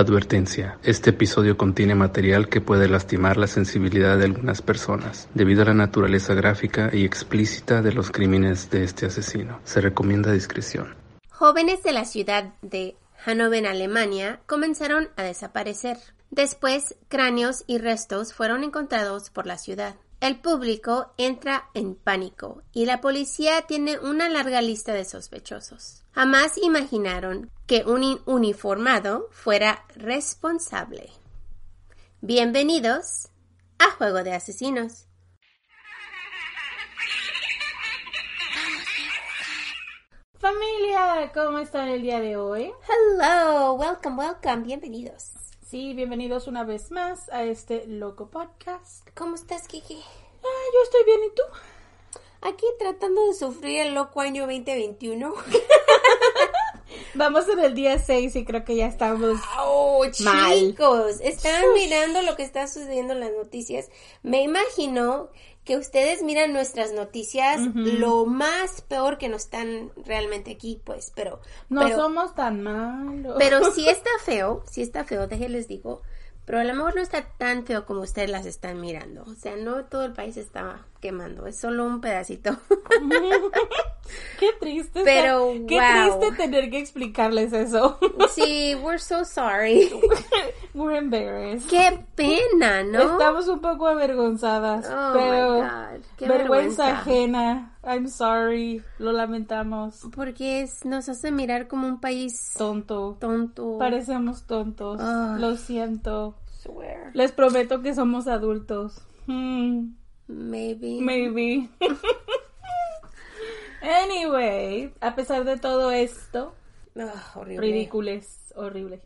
Advertencia. Este episodio contiene material que puede lastimar la sensibilidad de algunas personas, debido a la naturaleza gráfica y explícita de los crímenes de este asesino. Se recomienda discreción. Jóvenes de la ciudad de Hannover, Alemania, comenzaron a desaparecer. Después, cráneos y restos fueron encontrados por la ciudad. El público entra en pánico y la policía tiene una larga lista de sospechosos. Jamás imaginaron que un uniformado fuera responsable. Bienvenidos a Juego de Asesinos. Familia, ¿cómo están el día de hoy? Hello, welcome, welcome, bienvenidos. Sí, bienvenidos una vez más a este loco podcast. ¿Cómo estás, Kiki? Ah, yo estoy bien, ¿y tú? Aquí tratando de sufrir el loco año 2021. Vamos en el día 6 y creo que ya estamos Oh, mal. chicos, están mirando lo que está sucediendo en las noticias. Me imagino que ustedes miran nuestras noticias lo más peor que no están realmente aquí, pues, pero No pero, somos tan malos. pero sí está feo, sí está feo, déjenles digo, pero a lo mejor no está tan feo como ustedes las están mirando. O sea, no todo el país está quemando, es solo un pedacito. Qué triste. Pero, Qué wow. triste tener que explicarles eso. sí, we're so sorry. We're embarrassed. Qué pena, ¿no? Estamos un poco avergonzadas, Oh, pero my God, qué vergüenza vergüenza. ajena. I'm sorry, lo lamentamos. Porque es- nos hace mirar como un país Tonto. tonto. Parecemos tontos. Ay. Lo siento. Swear. Les prometo que somos adultos. Hmm, Maybe. maybe. Anyway, a pesar de todo esto, Ah, horrible. ridículos, horrible.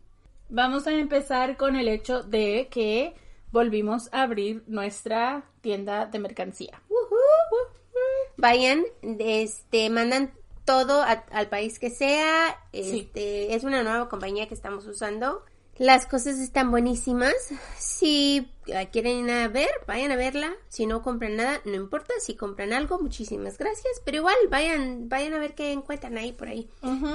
Vamos a empezar con el hecho de que volvimos a abrir nuestra tienda de mercancía. Vayan, este, mandan todo a- al país que sea. Sí. Este, es una nueva compañía que estamos usando. Las cosas están buenísimas. Si quieren ir a ver, vayan a verla. Si no compran nada, no importa. Si compran algo, muchísimas gracias. Pero igual, vayan, vayan a ver qué encuentran ahí por ahí.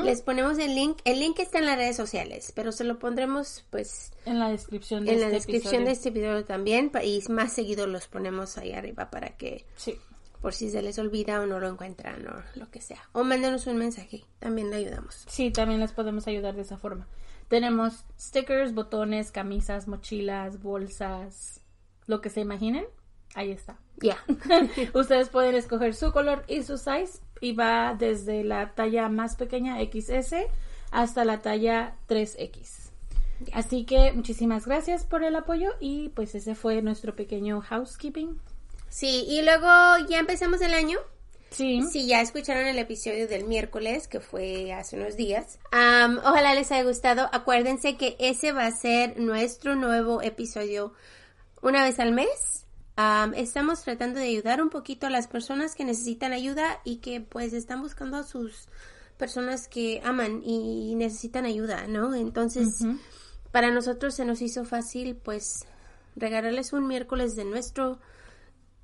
Les ponemos el link. El link está en las redes sociales, pero se lo pondremos, pues, En la descripción de en la este descripción episodio. de este video también. Y más seguido los ponemos ahí arriba para que Sí. por si se les olvida o no lo encuentran o lo que sea. O mándenos un mensaje, también le ayudamos. Sí, también les podemos ayudar de esa forma. Tenemos stickers, botones, camisas, mochilas, bolsas, lo que se imaginen. Ahí está. Ya. Ustedes pueden escoger su color y su size y va desde la talla más pequeña XS hasta la talla 3X. Así que muchísimas gracias por el apoyo y pues ese fue nuestro pequeño housekeeping. Sí, y luego ya empezamos el año. Sí. Si ya escucharon el episodio del miércoles, que fue hace unos días, ojalá les haya gustado. Acuérdense que ese va a ser nuestro nuevo episodio una vez al mes. Am, estamos tratando de ayudar un poquito a las personas que necesitan ayuda y que pues están buscando a sus personas que aman y necesitan ayuda, ¿no? Entonces, para nosotros se nos hizo fácil pues regalarles un miércoles de nuestro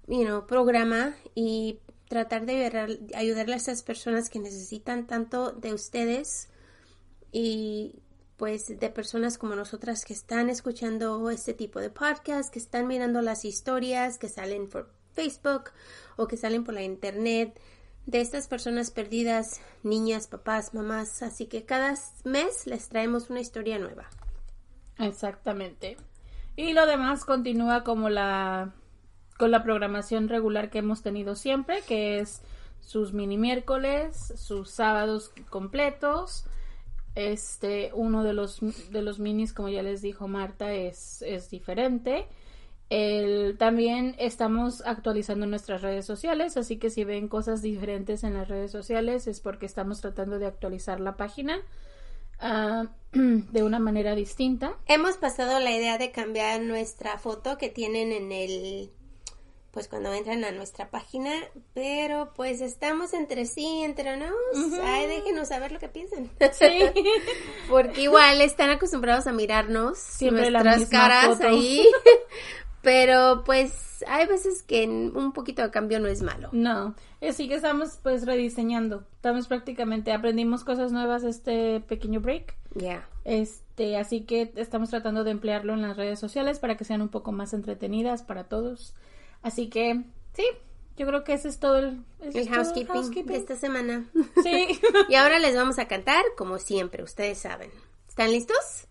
you know, programa y tratar de ayudarle a esas personas que necesitan tanto de ustedes y pues de personas como nosotras que están escuchando este tipo de podcast, que están mirando las historias que salen por Facebook o que salen por la internet de estas personas perdidas, niñas, papás, mamás. Así que cada mes les traemos una historia nueva. Exactamente. Y lo demás continúa como la con la programación regular que hemos tenido siempre, que es sus mini miércoles, sus sábados completos. Este, uno de los de los minis, como ya les dijo Marta, es, es diferente. También estamos actualizando nuestras redes sociales, así que si ven cosas diferentes en las redes sociales es porque estamos tratando de actualizar la página. ah, de una manera distinta. Hemos pasado la idea de cambiar nuestra foto que tienen en el pues cuando entran a nuestra página, pero pues estamos entre sí, entre nos, ay, déjenos saber lo que piensan. Sí. Porque igual están acostumbrados a mirarnos Siempre nuestras caras ahí. pero pues hay veces que un poquito de cambio no es malo. No, sí que estamos pues rediseñando. Estamos prácticamente aprendimos cosas nuevas este pequeño break. Ya. Este, así que estamos tratando de emplearlo en las redes sociales para que sean un poco más entretenidas para todos. Así que, sí, yo creo que ese es todo el, housekeeping, de esta semana. Sí. y ahora les vamos a cantar como siempre, ustedes saben. ¿Están listos?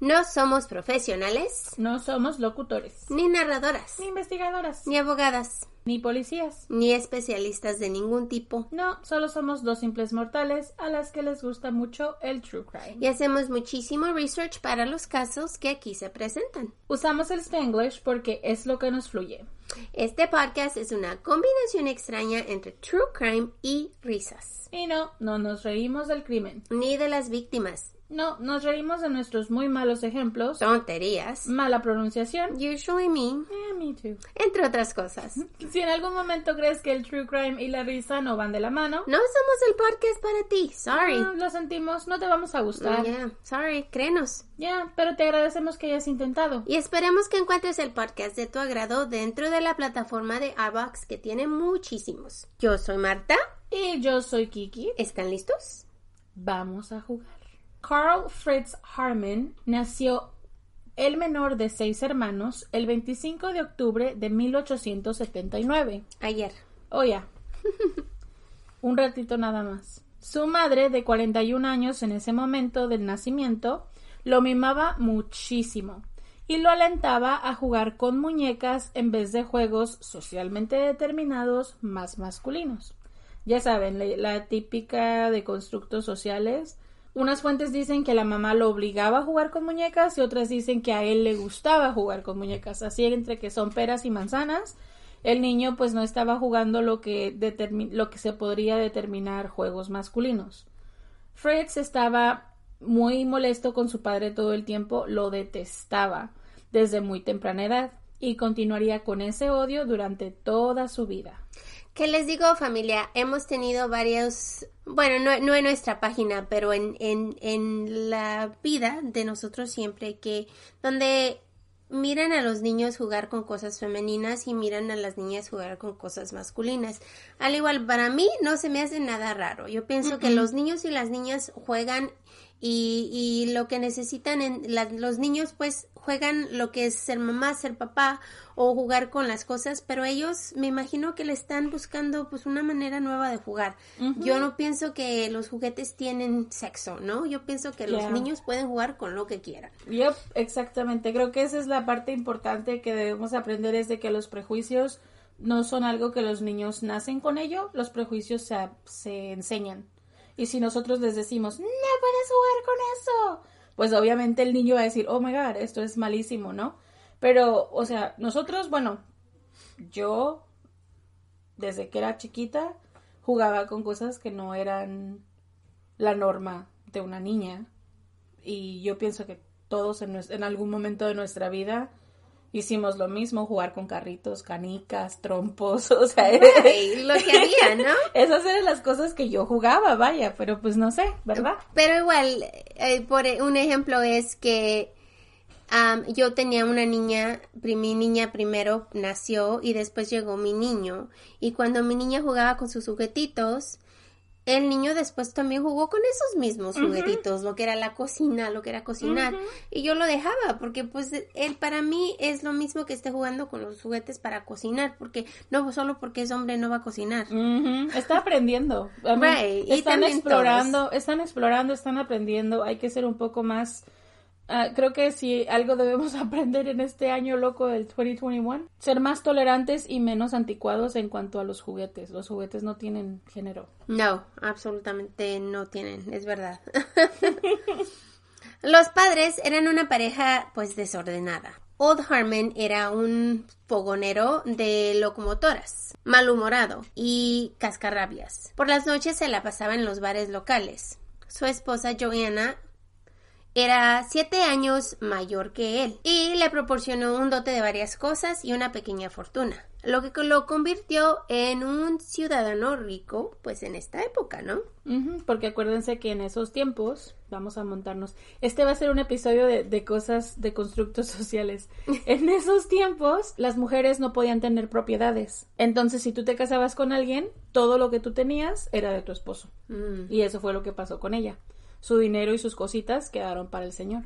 No somos profesionales. No somos locutores. Ni narradoras. Ni investigadoras. Ni abogadas. Ni policías. Ni especialistas de ningún tipo. No, solo somos dos simples mortales a las que les gusta mucho el true crime. Y hacemos muchísimo research para los casos que aquí se presentan. Usamos el Spanglish porque es lo que nos fluye. Este podcast es una combinación extraña entre true crime y risas. Y no, no nos reímos del crimen. Ni de las víctimas. No, nos reímos de nuestros muy malos ejemplos. Tonterías. Mala pronunciación. Usually me. Yeah, me too. Entre otras cosas. Si en algún momento crees que el true crime y la risa no van de la mano. No somos el podcast para ti. Sorry. No, lo sentimos. No te vamos a gustar. Yeah, sorry. Créenos. Ya, pero te agradecemos que hayas intentado. Y esperemos que encuentres el podcast de tu agrado dentro de la plataforma de iBox que tiene muchísimos. Yo soy Marta. Y yo soy Kiki. ¿Están listos? Vamos a jugar. Carl Fritz Harmon nació el menor de seis hermanos el 25 de octubre de 1879. Ayer. Oh, ya. Un ratito nada más. Su madre, de 41 años en ese momento del nacimiento, lo mimaba muchísimo y lo alentaba a jugar con muñecas en vez de juegos socialmente determinados más masculinos. Ya saben, la, la típica de constructos sociales unas fuentes dicen que la mamá lo obligaba a jugar con muñecas y otras dicen que a él le gustaba jugar con muñecas. Así entre que son peras y manzanas, el niño pues no estaba jugando lo que, lo que se podría determinar juegos masculinos. Fritz estaba muy molesto con su padre todo el tiempo, lo detestaba desde muy temprana edad y continuaría con ese odio durante toda su vida. ¿Qué les digo familia? Hemos tenido varios, bueno, no, no en nuestra página, pero en, en, en la vida de nosotros siempre, que donde miran a los niños jugar con cosas femeninas y miran a las niñas jugar con cosas masculinas. Al igual, para mí no se me hace nada raro. Yo pienso que los niños y las niñas juegan y, y lo que necesitan en los niños pues juegan lo que es ser mamá, ser papá o jugar con las cosas, pero ellos me imagino que le están buscando pues una manera nueva de jugar. Yo no pienso que los juguetes tienen sexo, ¿no? Yo pienso que los niños pueden jugar con lo que quieran. Yep, exactamente. Creo que esa es la parte importante que debemos aprender es de que los prejuicios no son algo que los niños nacen con ello, los prejuicios se, se enseñan. Y si nosotros les decimos, no puedes jugar con eso, pues obviamente el niño va a decir, oh my god, esto es malísimo, ¿no? Pero, o sea, nosotros, bueno, yo, desde que era chiquita, jugaba con cosas que no eran la norma de una niña. Y yo pienso que todos en, en algún momento de nuestra vida hicimos lo mismo, jugar con carritos, canicas, trompos, o sea, lo que había, ¿no? Esas eran las cosas que yo jugaba, vaya, pero pues no sé, ¿verdad? Pero igual, eh, por un ejemplo es que yo tenía una niña, mi niña primero nació y después llegó mi niño, y cuando mi niña jugaba con sus juguetitos, el niño después también jugó con esos mismos juguetitos, lo que era la cocina, lo que era cocinar, y yo lo dejaba porque pues él para mí es lo mismo que esté jugando con los juguetes para cocinar, porque no solo porque es hombre no va a cocinar. Está aprendiendo. están explorando, están explorando, están aprendiendo, hay que ser un poco más Ah, creo que si algo debemos aprender en este año loco del 2021, ser más tolerantes y menos anticuados en cuanto a los juguetes. Los juguetes no tienen género. No, absolutamente no tienen, es verdad. los padres eran una pareja pues desordenada. Old Harmon era un fogonero de locomotoras, malhumorado y cascarrabias. Por las noches se la pasaba en los bares locales su esposa Joanna era siete años mayor que él y le proporcionó un dote de varias cosas y una pequeña fortuna, lo que lo convirtió en un ciudadano rico, pues en esta época, ¿no? Porque acuérdense que en esos tiempos, vamos a montarnos, este va a ser un episodio de, de cosas de constructos sociales. En esos tiempos, las mujeres no podían tener propiedades. Entonces, si tú te casabas con alguien, todo lo que tú tenías era de tu esposo. Mm. Y eso fue lo que pasó con ella. Su dinero y sus cositas quedaron para el señor.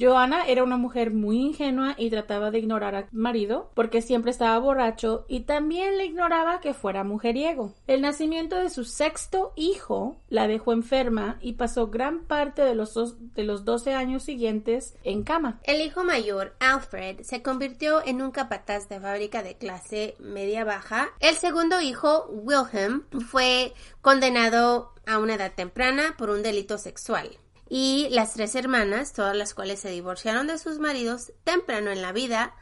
Joana era una mujer muy ingenua y trataba de ignorar al marido porque siempre estaba borracho y también le ignoraba que fuera mujeriego. El nacimiento de su sexto hijo la dejó enferma y pasó gran parte de los, de los 12 años siguientes en cama. El hijo mayor, Alfred, se convirtió en un capataz de fábrica de clase media-baja. El segundo hijo, Wilhelm, fue condenado a una edad temprana por un delito sexual. Y las tres hermanas, todas las cuales se divorciaron de sus maridos temprano en la vida,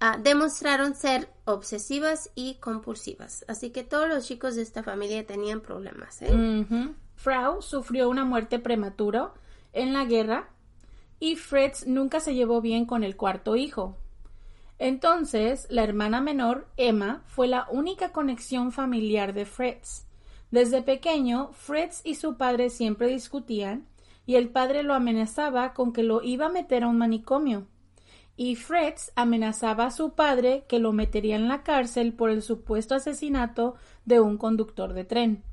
ah, demostraron ser obsesivas y compulsivas. Así que todos los chicos de esta familia tenían problemas. ¿eh? Frau sufrió una muerte prematura en la guerra y Fritz nunca se llevó bien con el cuarto hijo. Entonces, la hermana menor, Emma, fue la única conexión familiar de Fritz. Desde pequeño, Fritz y su padre siempre discutían y el padre lo amenazaba con que lo iba a meter a un manicomio. Y Fritz amenazaba a su padre que lo metería en la cárcel por el supuesto asesinato de un conductor de tren.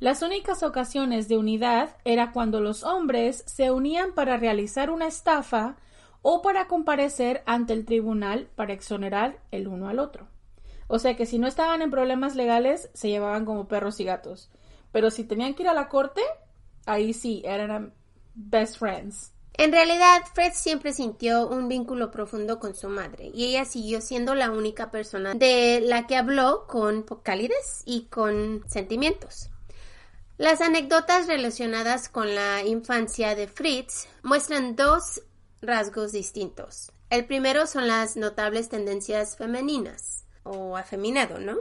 Las únicas ocasiones de unidad era cuando los hombres se unían para realizar una estafa o para comparecer ante el tribunal para exonerar el uno al otro. O sea que si no estaban en problemas legales, se llevaban como perros y gatos. Pero si tenían que ir a la corte, ahí sí, eran best friends. En realidad, Fred siempre sintió un vínculo profundo con su madre y ella siguió siendo la única persona de la que habló con calidez y con sentimientos. Las anécdotas relacionadas con la infancia de Fritz muestran dos rasgos distintos. El primero son las notables tendencias femeninas o afeminado, ¿no?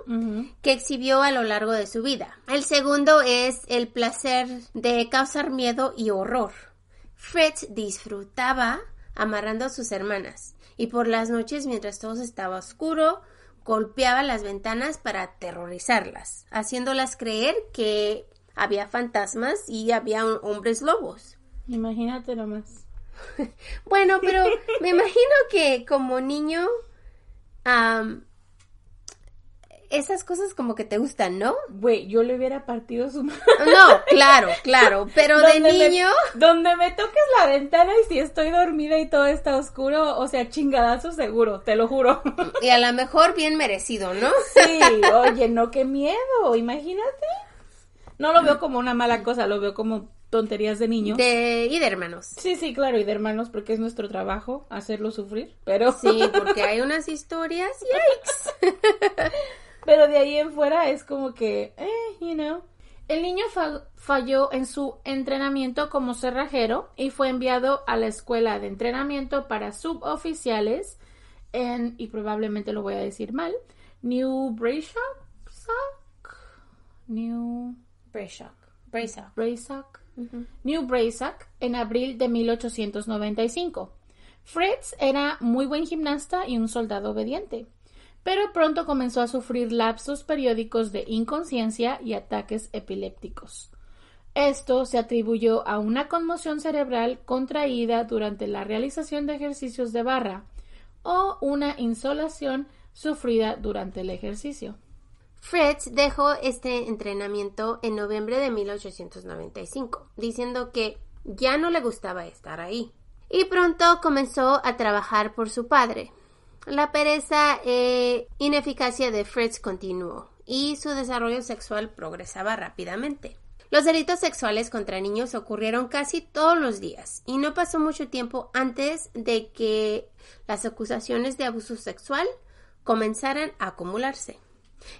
Que exhibió a lo largo de su vida. El segundo es el placer de causar miedo y horror. Fritz disfrutaba amarrando a sus hermanas y por las noches mientras todo estaba oscuro golpeaba las ventanas para aterrorizarlas, haciéndolas creer que había fantasmas y había hombres lobos. Imagínate nomás. Bueno, pero me imagino que como niño esas cosas como que te gustan, ¿no? Güey, yo le hubiera partido su madre. No, claro, claro, pero de me- niño donde me toques la ventana y si estoy dormida y todo está oscuro, o sea, chingadazo seguro, te lo juro. y a lo mejor bien merecido, ¿no? Sí, oye, no, qué miedo, imagínate. No lo veo como una mala cosa, lo veo como tonterías de niño. De y de hermanos. Sí, sí, claro, y de hermanos porque es nuestro trabajo hacerlo sufrir, pero Sí, porque hay unas historias, yikes. pero de ahí en fuera es como que, eh, you know. El niño fa- falló en su entrenamiento como cerrajero y fue enviado a la escuela de entrenamiento para suboficiales en, y probablemente lo voy a decir mal, New Brayshaw, New Brayshaw. Brayshaw. Braysock, New Braysock, en abril de 1895. Fritz era muy buen gimnasta y un soldado obediente, pero pronto comenzó a sufrir lapsos periódicos de inconsciencia y ataques epilépticos. Esto se atribuyó a una conmoción cerebral contraída durante la realización de ejercicios de barra o una insolación sufrida durante el ejercicio. Fritz dejó este entrenamiento en noviembre de 1895, diciendo que ya no le gustaba estar ahí. Y pronto comenzó a trabajar por su padre. La pereza e ineficacia de Fritz continuó y su desarrollo sexual progresaba rápidamente. Los delitos sexuales contra niños ocurrieron casi todos los días y no pasó mucho tiempo antes de que las acusaciones de abuso sexual comenzaran a acumularse.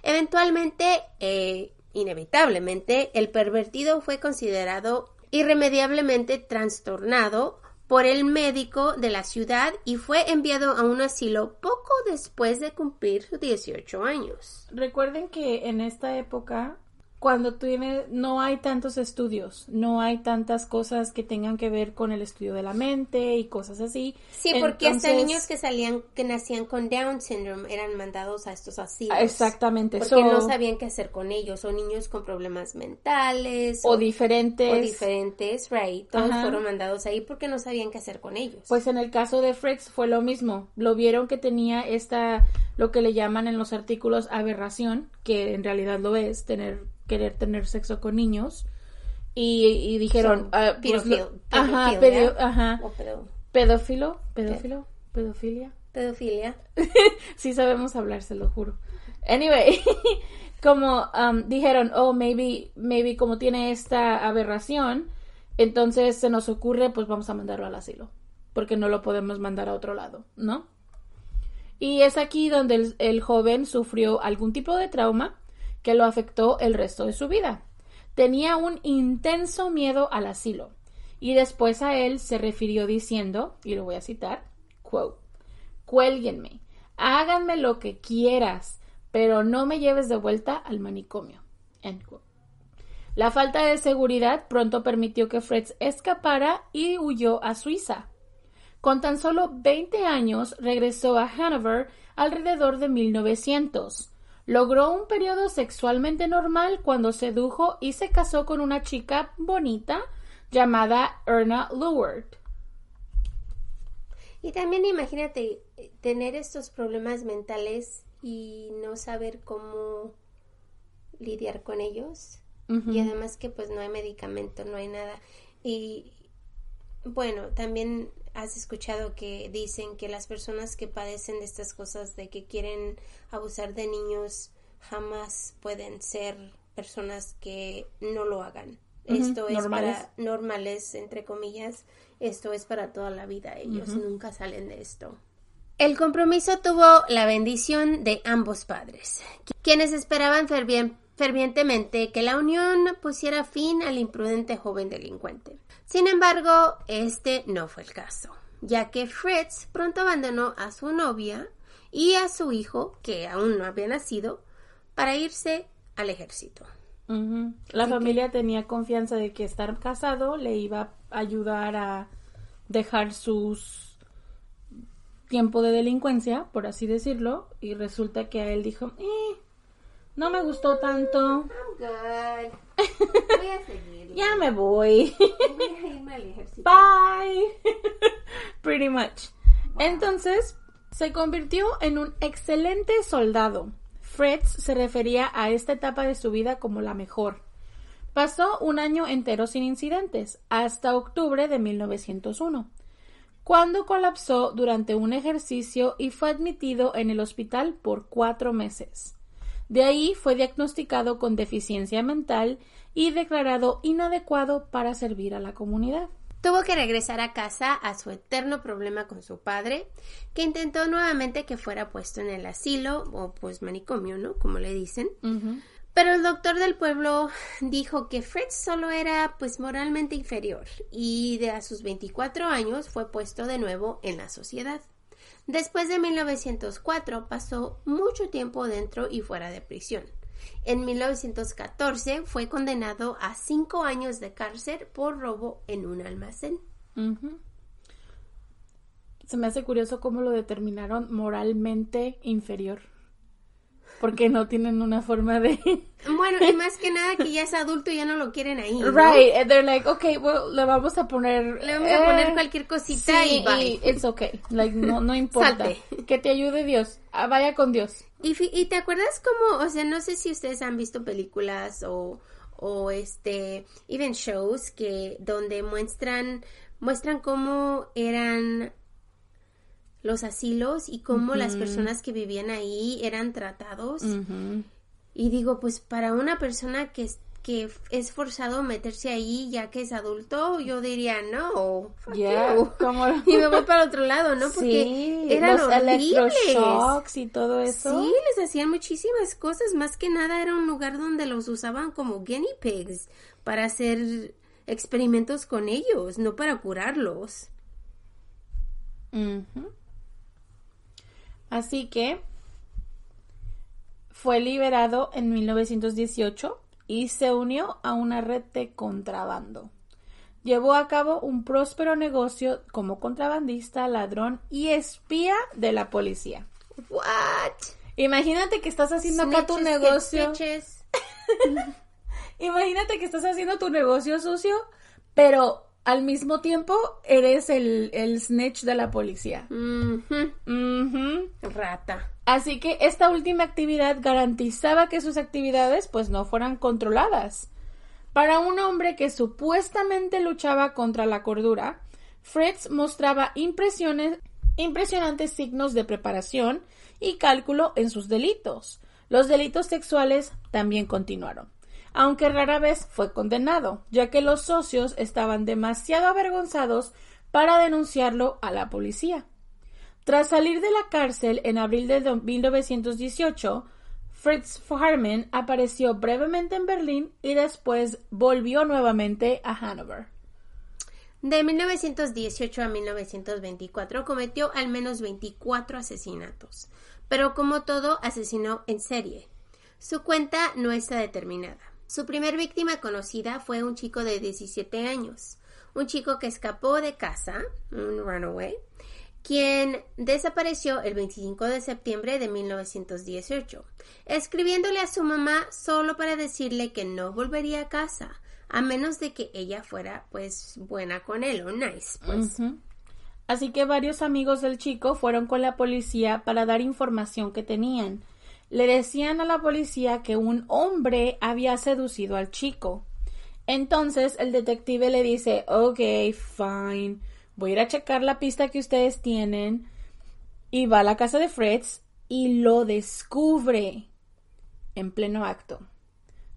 Eventualmente, e inevitablemente, el pervertido fue considerado irremediablemente trastornado por el médico de la ciudad y fue enviado a un asilo poco después de cumplir sus 18 años. Recuerden que en esta época cuando tiene, no hay tantos estudios, no hay tantas cosas que tengan que ver con el estudio de la mente y cosas así. Sí, porque hasta niños que salían, que nacían con Down syndrome eran mandados a estos asilos. Exactamente. Porque no sabían qué hacer con ellos, o niños con problemas mentales. O, diferentes. O diferentes, right. Todos fueron mandados ahí porque no sabían qué hacer con ellos. Pues en el caso de Fritz fue lo mismo. Lo vieron que tenía esta, lo que le llaman en los artículos aberración, que en realidad lo es, tener querer tener sexo con niños y, dijeron ah, pues, ajá, ajá. Pedófilo pedófilo pedofilia. pedofilia. Sí sabemos hablar se lo juro. Anyway como um, dijeron oh maybe maybe como tiene esta aberración entonces se nos ocurre pues vamos a mandarlo al asilo porque no lo podemos mandar a otro lado no y es aquí donde el joven sufrió algún tipo de trauma que lo afectó el resto de su vida. Tenía un intenso miedo al asilo, y después a él se refirió diciendo, y lo voy a citar, quote, cuélguenme, háganme lo que quieras, pero no me lleves de vuelta al manicomio. La falta de seguridad pronto permitió que Fritz escapara y huyó a Suiza. Con tan solo 20 años regresó a Hanover alrededor de 1900, Logró un periodo sexualmente normal cuando sedujo y se casó con una chica bonita llamada Erna Leward. Y también imagínate tener estos problemas mentales y no saber cómo lidiar con ellos. Y además que pues no hay medicamento, no hay nada. Y bueno, también has escuchado que dicen que las personas que padecen de estas cosas, de que quieren abusar de niños, jamás pueden ser personas que no lo hagan. Esto es para normales, entre comillas, esto es para toda la vida, ellos nunca salen de esto. El compromiso tuvo la bendición de ambos padres, quienes esperaban fervientemente que la unión pusiera fin al imprudente joven delincuente. Sin embargo, este no fue el caso, ya que Fritz pronto abandonó a su novia y a su hijo, que aún no había nacido, para irse al ejército. La familia tenía confianza de que estar casado le iba a ayudar a dejar sus tiempo de delincuencia, por así decirlo, y resulta que a él dijo, eh, no me gustó tanto. Voy a seguir. ya me voy. voy a irme al ejército. Bye. Pretty much. Entonces, se convirtió en un excelente soldado. Fritz se refería a esta etapa de su vida como la mejor. Pasó un año entero sin incidentes, hasta octubre de 1901, cuando colapsó durante un ejercicio y fue admitido en el hospital por cuatro meses. De ahí fue diagnosticado con deficiencia mental y declarado inadecuado para servir a la comunidad. Tuvo que regresar a casa a su eterno problema con su padre, que intentó nuevamente que fuera puesto en el asilo o pues manicomio, ¿no? Como le dicen. Pero el doctor del pueblo dijo que Fritz solo era pues moralmente inferior y de a sus 24 años fue puesto de nuevo en la sociedad. Después de 1904 pasó mucho tiempo dentro y fuera de prisión. En 1914 fue condenado a cinco años de cárcel por robo en un almacén. Se me hace curioso cómo lo determinaron moralmente inferior porque no tienen una forma de... Bueno, y más que nada que ya es adulto y ya no lo quieren ahí, Right, they're like, okay, well, le vamos a poner... Le vamos a poner eh, cualquier cosita y bye. it's okay, like, no, no importa. Que te ayude Dios, ah, vaya con Dios. Y, y te acuerdas como, o sea, no sé si ustedes han visto películas o, o este, even shows que donde muestran, muestran cómo eran los asilos y cómo las personas que vivían ahí eran tratados. Y digo, pues para una persona que, que es forzado meterse ahí ya que es adulto, yo diría, no, yeah, y me voy para otro lado, ¿no? Porque eran los horribles. y todo eso. Sí, les hacían muchísimas cosas, más que nada era un lugar donde los usaban como guinea pigs para hacer experimentos con ellos, no para curarlos. Así que fue liberado en 1918 y se unió a una red de contrabando. Llevó a cabo un próspero negocio como contrabandista, ladrón y espía de la policía. What? Imagínate que estás haciendo acá tu negocio. Imagínate que estás haciendo tu negocio sucio, pero al mismo tiempo eres el, el snitch de la policía. Ujú. Ujú. Rata. Así que esta última actividad garantizaba que sus actividades pues no fueran controladas. Para un hombre que supuestamente luchaba contra la cordura, Fritz mostraba impresiones, impresionantes signos de preparación y cálculo en sus delitos. Los delitos sexuales también continuaron, aunque rara vez fue condenado, ya que los socios estaban demasiado avergonzados para denunciarlo a la policía. Tras salir de la cárcel en abril de do- 1918, Fritz Harman apareció brevemente en Berlín y después volvió nuevamente a Hanover. De 1918 a 1924 cometió al menos 24 asesinatos, pero como todo asesinó en serie. Su cuenta no está determinada. Su primer víctima conocida fue un chico de 17 años, un chico que escapó de casa, un runaway, quien desapareció el 25 de septiembre de 1918, escribiéndole a su mamá solo para decirle que no volvería a casa, a menos de que ella fuera pues buena con él o nice, pues. Así que varios amigos del chico fueron con la policía para dar información que tenían. Le decían a la policía que un hombre había seducido al chico. Entonces el detective le dice, ok, fine, voy a ir a checar la pista que ustedes tienen. Y va a la casa de Fritz y lo descubre en pleno acto,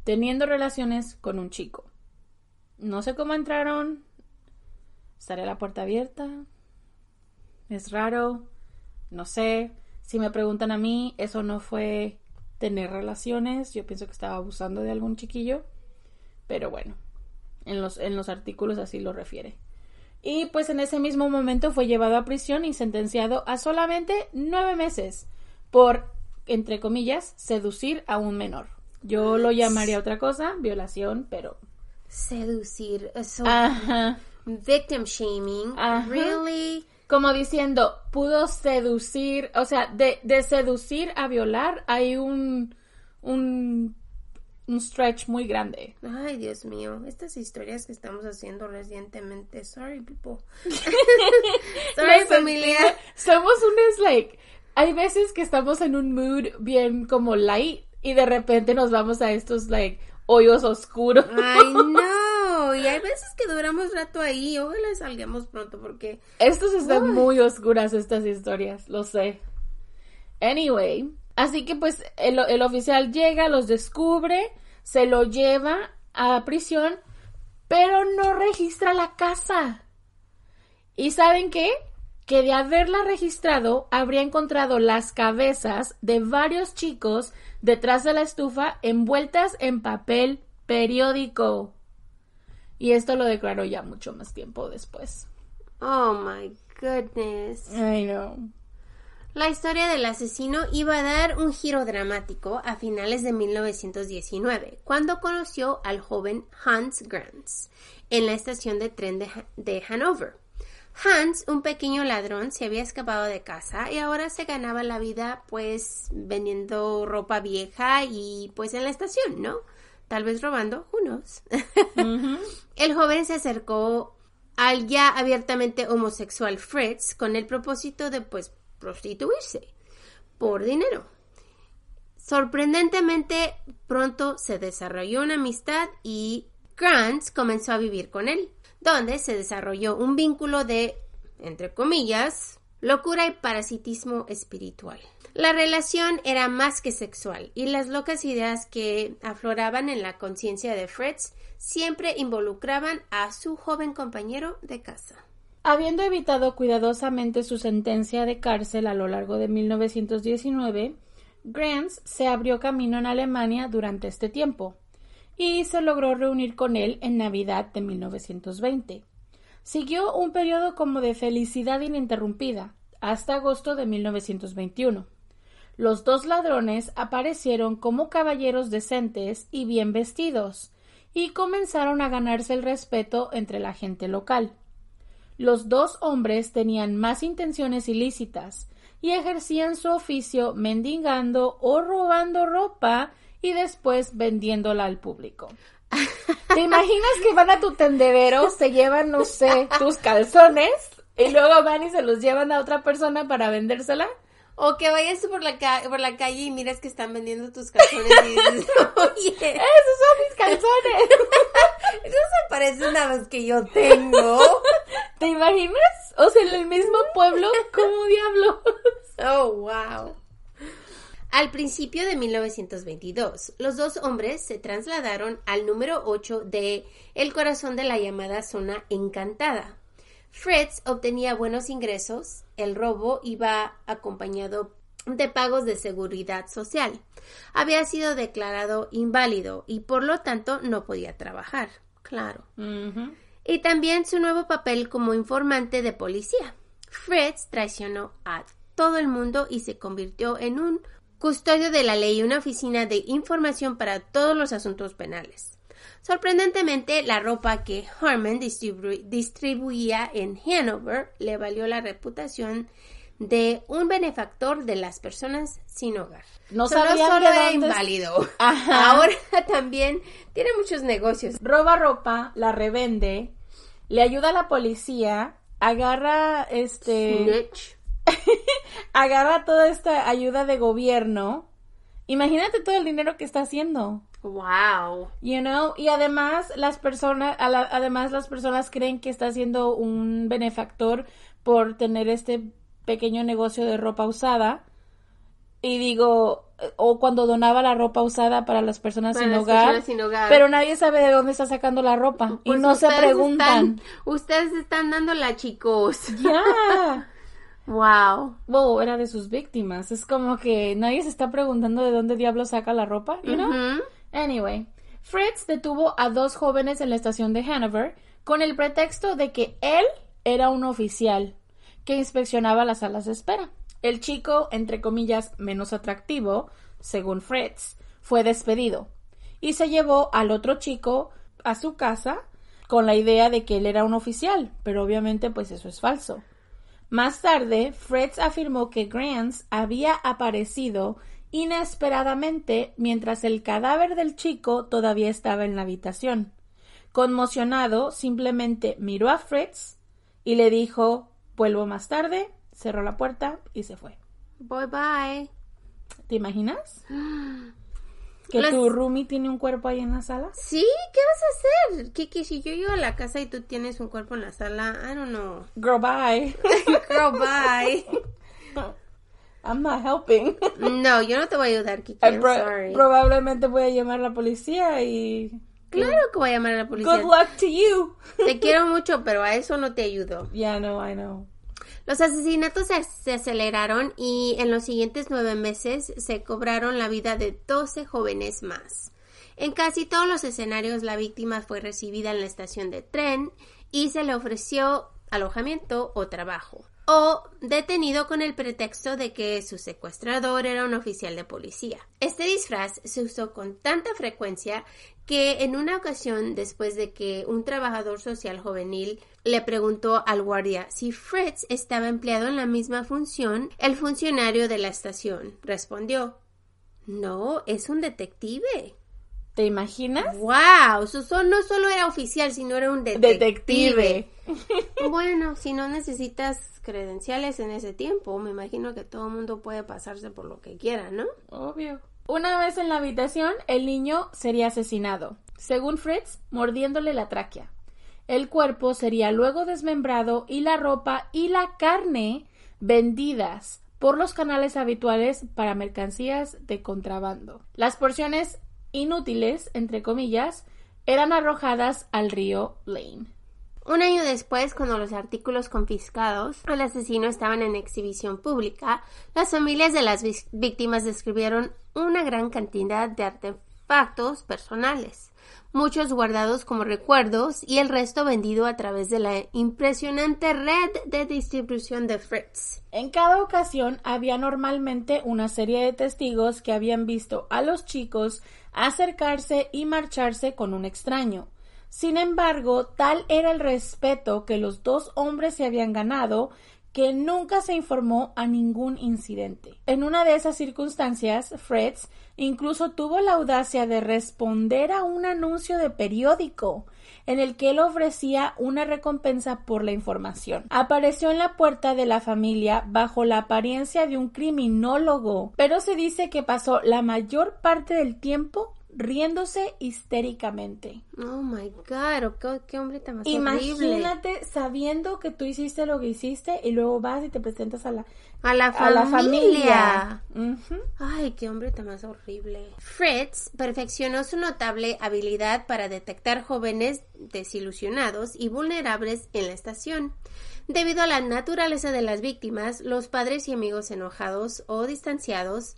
teniendo relaciones con un chico. No sé cómo entraron, ¿Estará la puerta abierta? Es raro. No sé. Si me preguntan a mí, eso no fue tener relaciones. Yo pienso que estaba abusando de algún chiquillo. Pero bueno, en los, en los artículos así lo refiere. Y pues en ese mismo momento fue llevado a prisión y sentenciado a solamente nueve meses por, entre comillas, seducir a un menor. Yo lo llamaría otra cosa, violación, pero... Seducir, eso, Ajá. victim shaming, Ajá. really? Como diciendo, pudo seducir, o sea, de, de seducir a violar hay un, un, un stretch muy grande. Ay, Dios mío, estas historias que estamos haciendo recientemente, sorry people. sorry Me familia. Somos unos, like, hay veces que estamos en un mood bien como light y de repente nos vamos a estos, like, hoyos oscuros. Ay, no, y hay veces que duramos rato ahí, ojalá salgamos pronto porque... Estos están Uy. muy oscuras estas historias, lo sé. Anyway, así que pues el, el oficial llega, los descubre, se lo lleva a prisión, pero no registra la casa. ¿Y saben qué? Que de haberla registrado habría encontrado las cabezas de varios chicos detrás de la estufa envueltas en papel periódico. Y esto lo declaró ya mucho más tiempo después. Oh my goodness. I know. La historia del asesino iba a dar un giro dramático a finales de 1919, cuando conoció al joven Hans Grants en la estación de tren de, Ha- de Hanover. Hans, un pequeño ladrón, se había escapado de casa y ahora se ganaba la vida pues vendiendo ropa vieja y pues en la estación, ¿no? Tal vez robando, who knows? El joven se acercó al ya abiertamente homosexual Fritz con el propósito de pues prostituirse por dinero. Sorprendentemente pronto se desarrolló una amistad y Grant comenzó a vivir con él, donde se desarrolló un vínculo de, entre comillas, locura y parasitismo espiritual. La relación era más que sexual y las locas ideas que afloraban en la conciencia de Fritz siempre involucraban a su joven compañero de casa. Habiendo evitado cuidadosamente su sentencia de cárcel a lo largo de 1919, Grants se abrió camino en Alemania durante este tiempo y se logró reunir con él en Navidad de 1920. Siguió un periodo como de felicidad ininterrumpida hasta agosto de 1921. Los dos ladrones aparecieron como caballeros decentes y bien vestidos, y comenzaron a ganarse el respeto entre la gente local. Los dos hombres tenían más intenciones ilícitas y ejercían su oficio mendigando o robando ropa y después vendiéndola al público. ¿Te imaginas que van a tu tendedero, se llevan, no sé, tus calzones y luego van y se los llevan a otra persona para vendérsela? O que vayas por la, por la calle y miras que están vendiendo tus calzones y dices, oye, esos son mis calzones. Eso se parece una vez que yo tengo. ¿Te imaginas? O sea, en el mismo pueblo, ¿cómo diablos? Oh, wow. Al principio de 1922, los dos hombres se trasladaron al número 8 de El corazón de la llamada zona encantada. Fritz obtenía buenos ingresos, el robo iba acompañado de pagos de seguridad social. Había sido declarado inválido y por lo tanto no podía trabajar. Claro. Y también su nuevo papel como informante de policía. Fritz traicionó a todo el mundo y se convirtió en un custodio de la ley y una oficina de información para todos los asuntos penales. Sorprendentemente, la ropa que Harman distribuía en Hanover le valió la reputación de un benefactor de las personas sin hogar. No solo, solo era inválido. Ahora también tiene muchos negocios. Roba ropa, la revende, le ayuda a la policía, agarra este agarra toda esta ayuda de gobierno. Imagínate todo el dinero que está haciendo. Wow. You know, y además las personas, además las personas creen que está siendo un benefactor por tener este pequeño negocio de ropa usada. Y digo, o cuando donaba la ropa usada para las personas, sin, hogar, pero nadie sabe de dónde está sacando la ropa y pues no se preguntan. ustedes están dándola, chicos. Ya. Wow. Wow, era de sus víctimas. Es como que nadie se está preguntando de dónde diablo saca la ropa, you know? Anyway, Fritz detuvo a dos jóvenes en la estación de Hanover con el pretexto de que él era un oficial que inspeccionaba las salas de espera. El chico, entre comillas, menos atractivo, según Fritz, fue despedido y se llevó al otro chico a su casa con la idea de que él era un oficial, pero obviamente pues eso es falso. Más tarde, Fritz afirmó que Grants había aparecido inesperadamente mientras el cadáver del chico todavía estaba en la habitación. Conmocionado, simplemente miró a Fritz y le dijo vuelvo más tarde, cerró la puerta y se fue. Bye bye. ¿Te imaginas? ¿Que tu roomie tiene un cuerpo ahí en la sala? Sí, ¿qué vas a hacer? Kiki, si yo llego a la casa y tú tienes un cuerpo en la sala, I don't know. Girl, bye. Girl, bye. I'm not helping. no, yo no te voy a ayudar, Kiki. I'm sorry. Probablemente voy a llamar a la policía y... Claro que voy a llamar a la policía. Good luck to you. Te quiero mucho, pero a eso no te ayudo. Yeah, no, I know. Los asesinatos se, aceleraron y en los siguientes nueve meses se cobraron la vida de 12 jóvenes más. En casi todos los escenarios la víctima fue recibida en la estación de tren y se le ofreció alojamiento o trabajo o detenido con el pretexto de que su secuestrador era un oficial de policía. Este disfraz se usó con tanta frecuencia que en una ocasión, después de que un trabajador social juvenil le preguntó al guardia si Fritz estaba empleado en la misma función, el funcionario de la estación respondió No, es un detective. ¿Te imaginas? ¡Wow! No solo era oficial, sino era un detective. Detective. bueno, si no necesitas credenciales en ese tiempo, me imagino que todo el mundo puede pasarse por lo que quiera, ¿no? Obvio. Una vez en la habitación, el niño sería asesinado, según Fritz, mordiéndole la tráquea. El cuerpo sería luego desmembrado y la ropa y la carne vendidas por los canales habituales para mercancías de contrabando. Las porciones inútiles, entre comillas, eran arrojadas al río Lane. Un año después, cuando los artículos confiscados al asesino estaban en exhibición pública, las familias de las víctimas describieron una gran cantidad de artefactos personales. muchos guardados como recuerdos y el resto vendido a través de la impresionante red de distribución de Fritz. En cada ocasión había normalmente una serie de testigos que habían visto a los chicos acercarse y marcharse con un extraño. Sin embargo, tal era el respeto que los dos hombres se habían ganado que nunca se informó a ningún incidente. En una de esas circunstancias, Fritz incluso tuvo la audacia de responder a un anuncio de periódico en el que él ofrecía una recompensa por la información. Apareció en la puerta de la familia bajo la apariencia de un criminólogo, pero se dice que pasó la mayor parte del tiempo riéndose histéricamente. Oh my god, qué, qué hombre tan más Imagínate horrible. sabiendo que tú hiciste lo que hiciste y luego vas y te presentas a la A la a la familia. familia. Ay, qué hombre tan más horrible. Fritz perfeccionó su notable habilidad para detectar jóvenes desilusionados y vulnerables en la estación. Debido a la naturaleza de las víctimas, los padres y amigos enojados o distanciados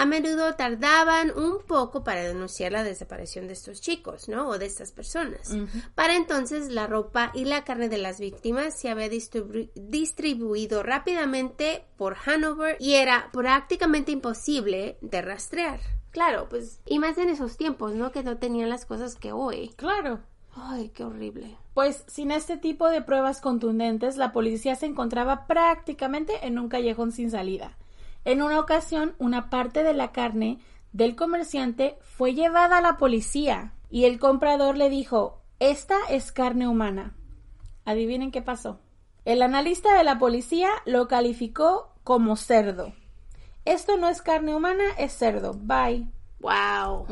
a menudo tardaban un poco para denunciar la desaparición de estos chicos, ¿no? O de estas personas. Para entonces, la ropa y la carne de las víctimas se había distribu- distribuido rápidamente por Hanover y era prácticamente imposible de rastrear. Claro, pues, y más en esos tiempos, ¿no? Que no tenían las cosas que hoy. Claro. Ay, qué horrible. Pues sin este tipo de pruebas contundentes, la policía se encontraba prácticamente en un callejón sin salida. En una ocasión, una parte de la carne del comerciante fue llevada a la policía y el comprador le dijo, esta es carne humana. Adivinen qué pasó. El analista de la policía lo calificó como cerdo. Esto no es carne humana, es cerdo. Bye. Wow.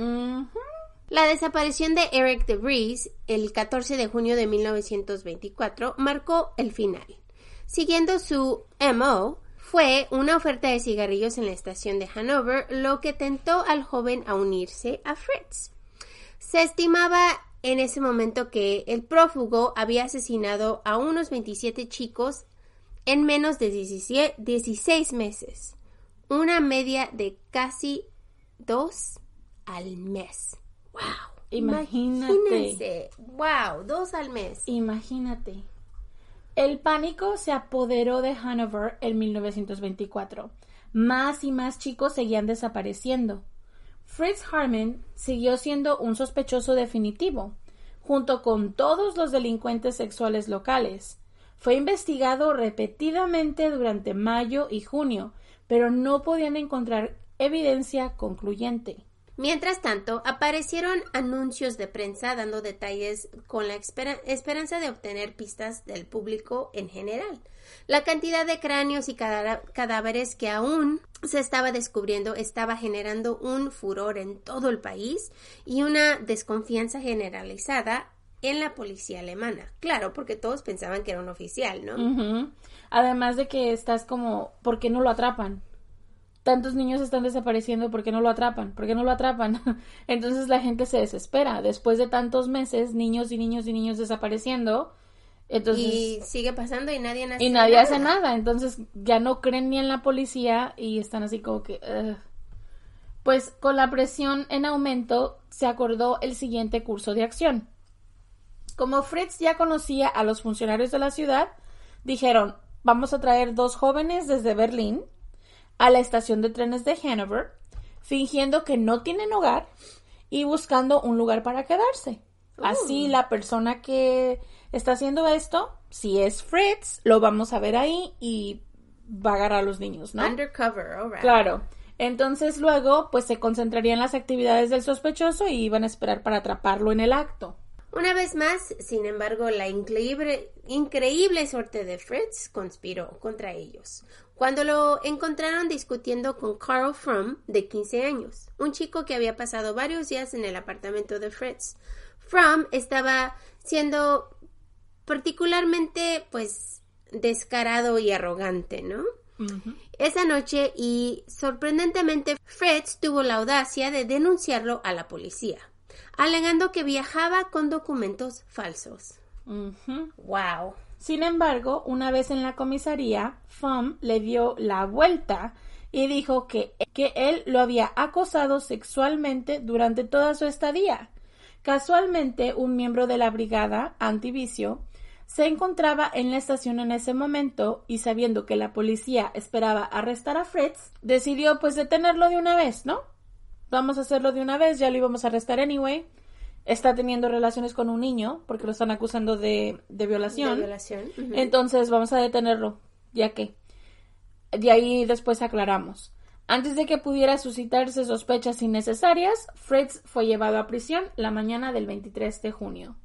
La desaparición de Eric DeVries el 14 de junio de 1924 marcó el final. Siguiendo su MO, fue una oferta de cigarrillos en la estación de Hanover lo que tentó al joven a unirse a Fritz. Se estimaba en ese momento que el prófugo había asesinado a unos 27 chicos en menos de 17 16 meses, una media de casi dos al mes. ¡Wow! Imagínate. Imagínense. ¡Wow! Dos al mes. Imagínate. El pánico se apoderó de Hanover en 1924. Más y más chicos seguían desapareciendo. Fritz Harmon siguió siendo un sospechoso definitivo, junto con todos los delincuentes sexuales locales. Fue investigado repetidamente durante mayo y junio, pero no podían encontrar evidencia concluyente. Mientras tanto, aparecieron anuncios de prensa dando detalles con la espera- esperanza de obtener pistas del público en general. La cantidad de cráneos y cadá- cadáveres que aún se estaba descubriendo estaba generando un furor en todo el país y una desconfianza generalizada en la policía alemana. Claro, porque todos pensaban que era un oficial, ¿no? Además de que estás como, ¿por qué no lo atrapan? Tantos niños están desapareciendo, ¿por qué no lo atrapan? ¿Por qué no lo atrapan? Entonces la gente se desespera. Después de tantos meses, niños y niños y niños desapareciendo, entonces... Y sigue pasando y nadie hace Y nadie hace nada, entonces ya no creen ni en la policía y están así como que... "Ugh". Pues con la presión en aumento se acordó el siguiente curso de acción. Como Fritz ya conocía a los funcionarios de la ciudad, dijeron, vamos a traer dos jóvenes desde Berlín a la estación de trenes de Hanover, fingiendo que no tienen hogar y buscando un lugar para quedarse. Así la persona que está haciendo esto, si es Fritz, lo vamos a ver ahí y va a agarrar a los niños, ¿no? Undercover, alright. Claro. Entonces luego, pues se concentrarían en las actividades del sospechoso y iban a esperar para atraparlo en el acto. Una vez más, sin embargo, la increíble, increíble suerte de Fritz conspiró contra ellos. Cuando lo encontraron discutiendo con Carl Fromm, de 15 años, un chico que había pasado varios días en el apartamento de Fritz. Fromm estaba siendo particularmente, pues, descarado y arrogante, ¿no? Esa noche y sorprendentemente Fritz tuvo la audacia de denunciarlo a la policía, alegando que viajaba con documentos falsos. Wow. Sin embargo, una vez en la comisaría, Fum le dio la vuelta y dijo que, que él lo había acosado sexualmente durante toda su estadía, Casualmente, un miembro de la brigada antivicio se encontraba en la estación en ese momento y sabiendo que la policía esperaba arrestar a Fritz, decidió pues detenerlo de una vez, ¿no? Vamos a hacerlo de una vez, ya lo íbamos a arrestar anyway. Está teniendo relaciones con un niño porque lo están acusando de, de violación. De violación. Entonces vamos a detenerlo, ya que. De ahí después aclaramos. Antes de que pudiera suscitarse sospechas innecesarias, Fritz fue llevado a prisión la mañana del 23 de junio.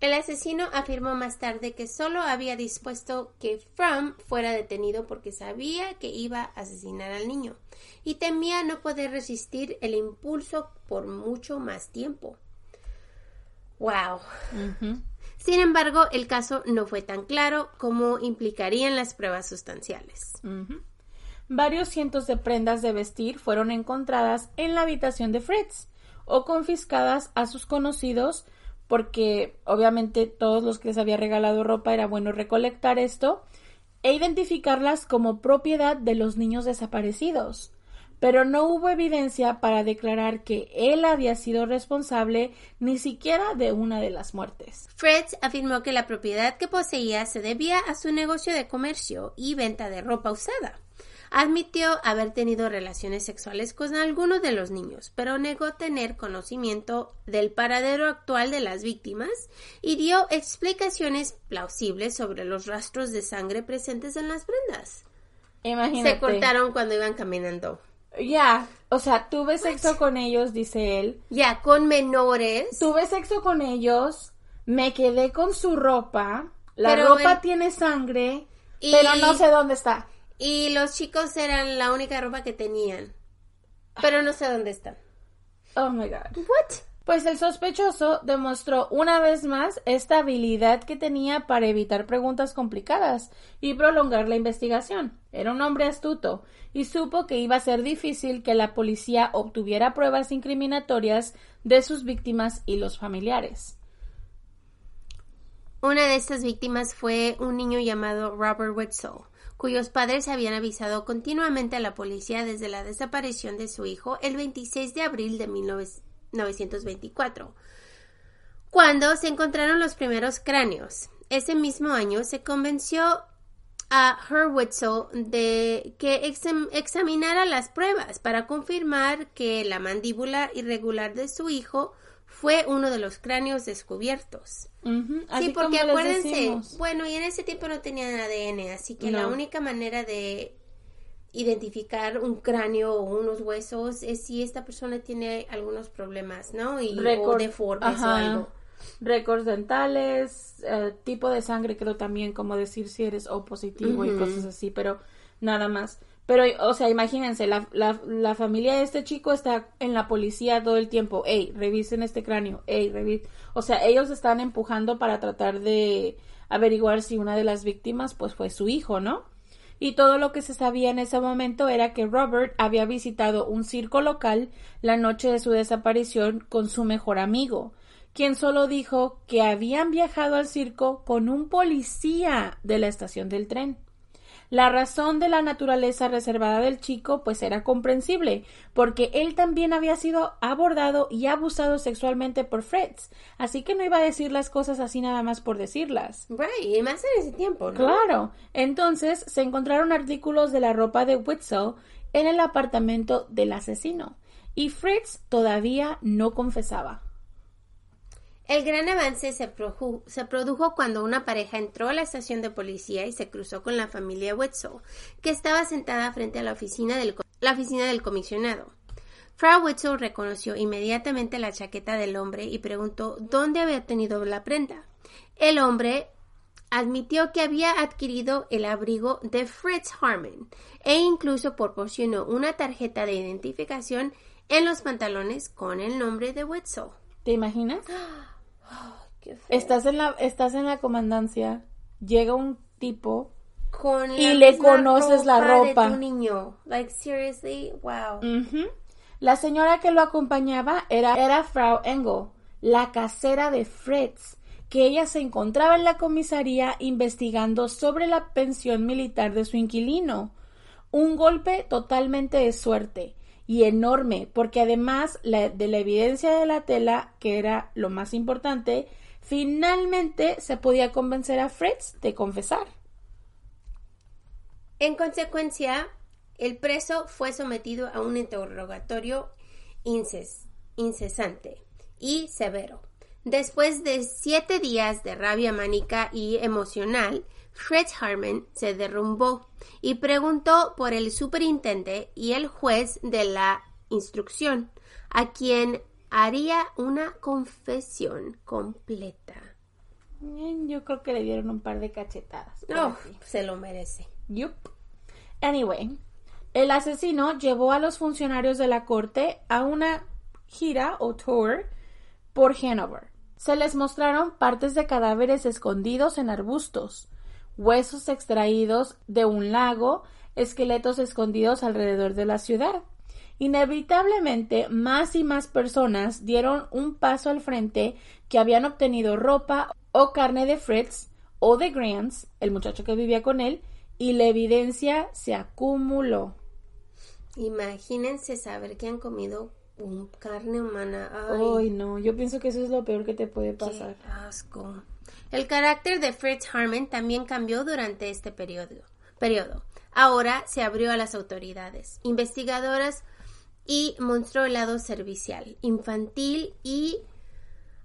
El asesino afirmó más tarde que solo había dispuesto que Fromm fuera detenido porque sabía que iba a asesinar al niño y temía no poder resistir el impulso por mucho más tiempo. Wow. Sin embargo, el caso no fue tan claro como implicarían las pruebas sustanciales. Varios cientos de prendas de vestir fueron encontradas en la habitación de Fritz o confiscadas a sus conocidos porque obviamente todos los que les había regalado ropa era bueno recolectar esto e identificarlas como propiedad de los niños desaparecidos. Pero no hubo evidencia para declarar que él había sido responsable ni siquiera de una de las muertes. Fritz afirmó que la propiedad que poseía se debía a su negocio de comercio y venta de ropa usada. Admitió haber tenido relaciones sexuales con algunos de los niños, pero negó tener conocimiento del paradero actual de las víctimas y dio explicaciones plausibles sobre los rastros de sangre presentes en las prendas. Imagínate. Se cortaron cuando iban caminando. Ya, o sea, tuve sexo con ellos, dice él. Ya, con menores. Tuve sexo con ellos, me quedé con su ropa, la Pero ropa el- tiene sangre, Y- pero no sé dónde está. Y los chicos eran la única ropa que tenían. Pero no sé dónde están. Oh my god. What? Pues el sospechoso demostró una vez más esta habilidad que tenía para evitar preguntas complicadas y prolongar la investigación. Era un hombre astuto y supo que iba a ser difícil que la policía obtuviera pruebas incriminatorias de sus víctimas y los familiares. Una de estas víctimas fue un niño llamado Robert Wetzel, cuyos padres habían avisado continuamente a la policía desde la desaparición de su hijo el 26 de abril de 1924, cuando se encontraron los primeros cráneos. Ese mismo año se convenció a Herr Wetzel de que exam- examinara las pruebas para confirmar que la mandíbula irregular de su hijo fue uno de los cráneos descubiertos. Sí, así porque acuérdense, bueno, y en ese tiempo no tenían ADN, así que la única manera de identificar un cráneo o unos huesos es si esta persona tiene algunos problemas, ¿no? Y o Récord- deformes o ajá. algo. récords dentales, eh, tipo de sangre, creo también, como decir si eres O positivo y cosas así, pero nada más. Pero, o sea, imagínense, la, la, la familia de este chico está en la policía todo el tiempo. Ey, revisen este cráneo. Ey, revisen. O sea, ellos están empujando para tratar de averiguar si una de las víctimas, pues, fue su hijo, ¿no? Y todo lo que se sabía en ese momento era que Robert había visitado un circo local la noche de su desaparición con su mejor amigo, quien solo dijo que habían viajado al circo con un policía de la estación del tren. La razón de la naturaleza reservada del chico pues era comprensible, porque él también había sido abordado y abusado sexualmente por Fritz, así que no iba a decir las cosas así nada más por decirlas. Right, y más en ese tiempo, ¿no? Claro. Entonces se encontraron artículos de la ropa de Witzel en el apartamento del asesino. Y Fritz todavía no confesaba. El gran avance se, proju- se produjo cuando una pareja entró a la estación de policía y se cruzó con la familia Wetzel, que estaba sentada frente a la oficina del, la oficina del comisionado. Frau Wetzel reconoció inmediatamente la chaqueta del hombre y preguntó dónde había tenido la prenda. El hombre admitió que había adquirido el abrigo de Fritz Harmon e incluso proporcionó una tarjeta de identificación en los pantalones con el nombre de Wetzel. ¿Te imaginas? Qué feo. Estás en la, estás en la comandancia, llega un tipo con Y le conoces la ropa. de tu niño. Like seriously, wow. La señora que lo acompañaba era, era Frau Engel, la casera de Fritz, que ella se encontraba en la comisaría investigando sobre la pensión militar de su inquilino. Un golpe totalmente de suerte. Y enorme, porque además de la evidencia de la tela, que era lo más importante, finalmente se podía convencer a Fritz de confesar. En consecuencia, el preso fue sometido a un interrogatorio incesante y severo. Después de siete días de rabia mánica y emocional, Fritz Harmon se derrumbó y preguntó por el superintendente y el juez de la instrucción, a quien haría una confesión completa. Yo creo que le dieron un par de cachetadas. No, se lo merece. Yup. Anyway, el asesino llevó a los funcionarios de la corte a una gira o tour por Hanover. Se les mostraron partes de cadáveres escondidos en arbustos, huesos extraídos de un lago, esqueletos escondidos alrededor de la ciudad. Inevitablemente, más y más personas dieron un paso al frente que habían obtenido ropa o carne de Fritz o de Grants, el muchacho que vivía con él, y la evidencia se acumuló. Imagínense saber que han comido un carne humana. Ay. no, yo pienso que eso es lo peor que te puede pasar. Qué asco. El carácter de Fritz Harmon también cambió durante este periodo. periodo. Ahora se abrió a las autoridades, investigadoras y mostró el lado servicial, infantil y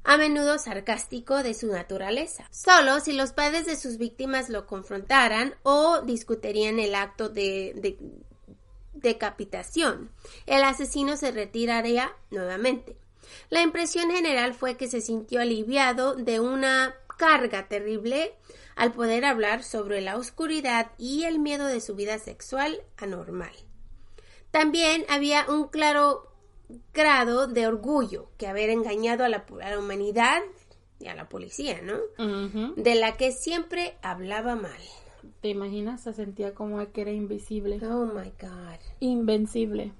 a menudo sarcástico de su naturaleza. Solo si los padres de sus víctimas lo confrontaran o discutirían el acto de, decapitación, el asesino se retiraría nuevamente. La impresión general fue que se sintió aliviado de una carga terrible al poder hablar sobre la oscuridad y el miedo de su vida sexual anormal. También había un claro grado de orgullo que haber engañado a la, humanidad y a la policía, ¿no? De la que siempre hablaba mal. ¿Te imaginas? Se sentía como que era invisible. Oh my God. Invencible.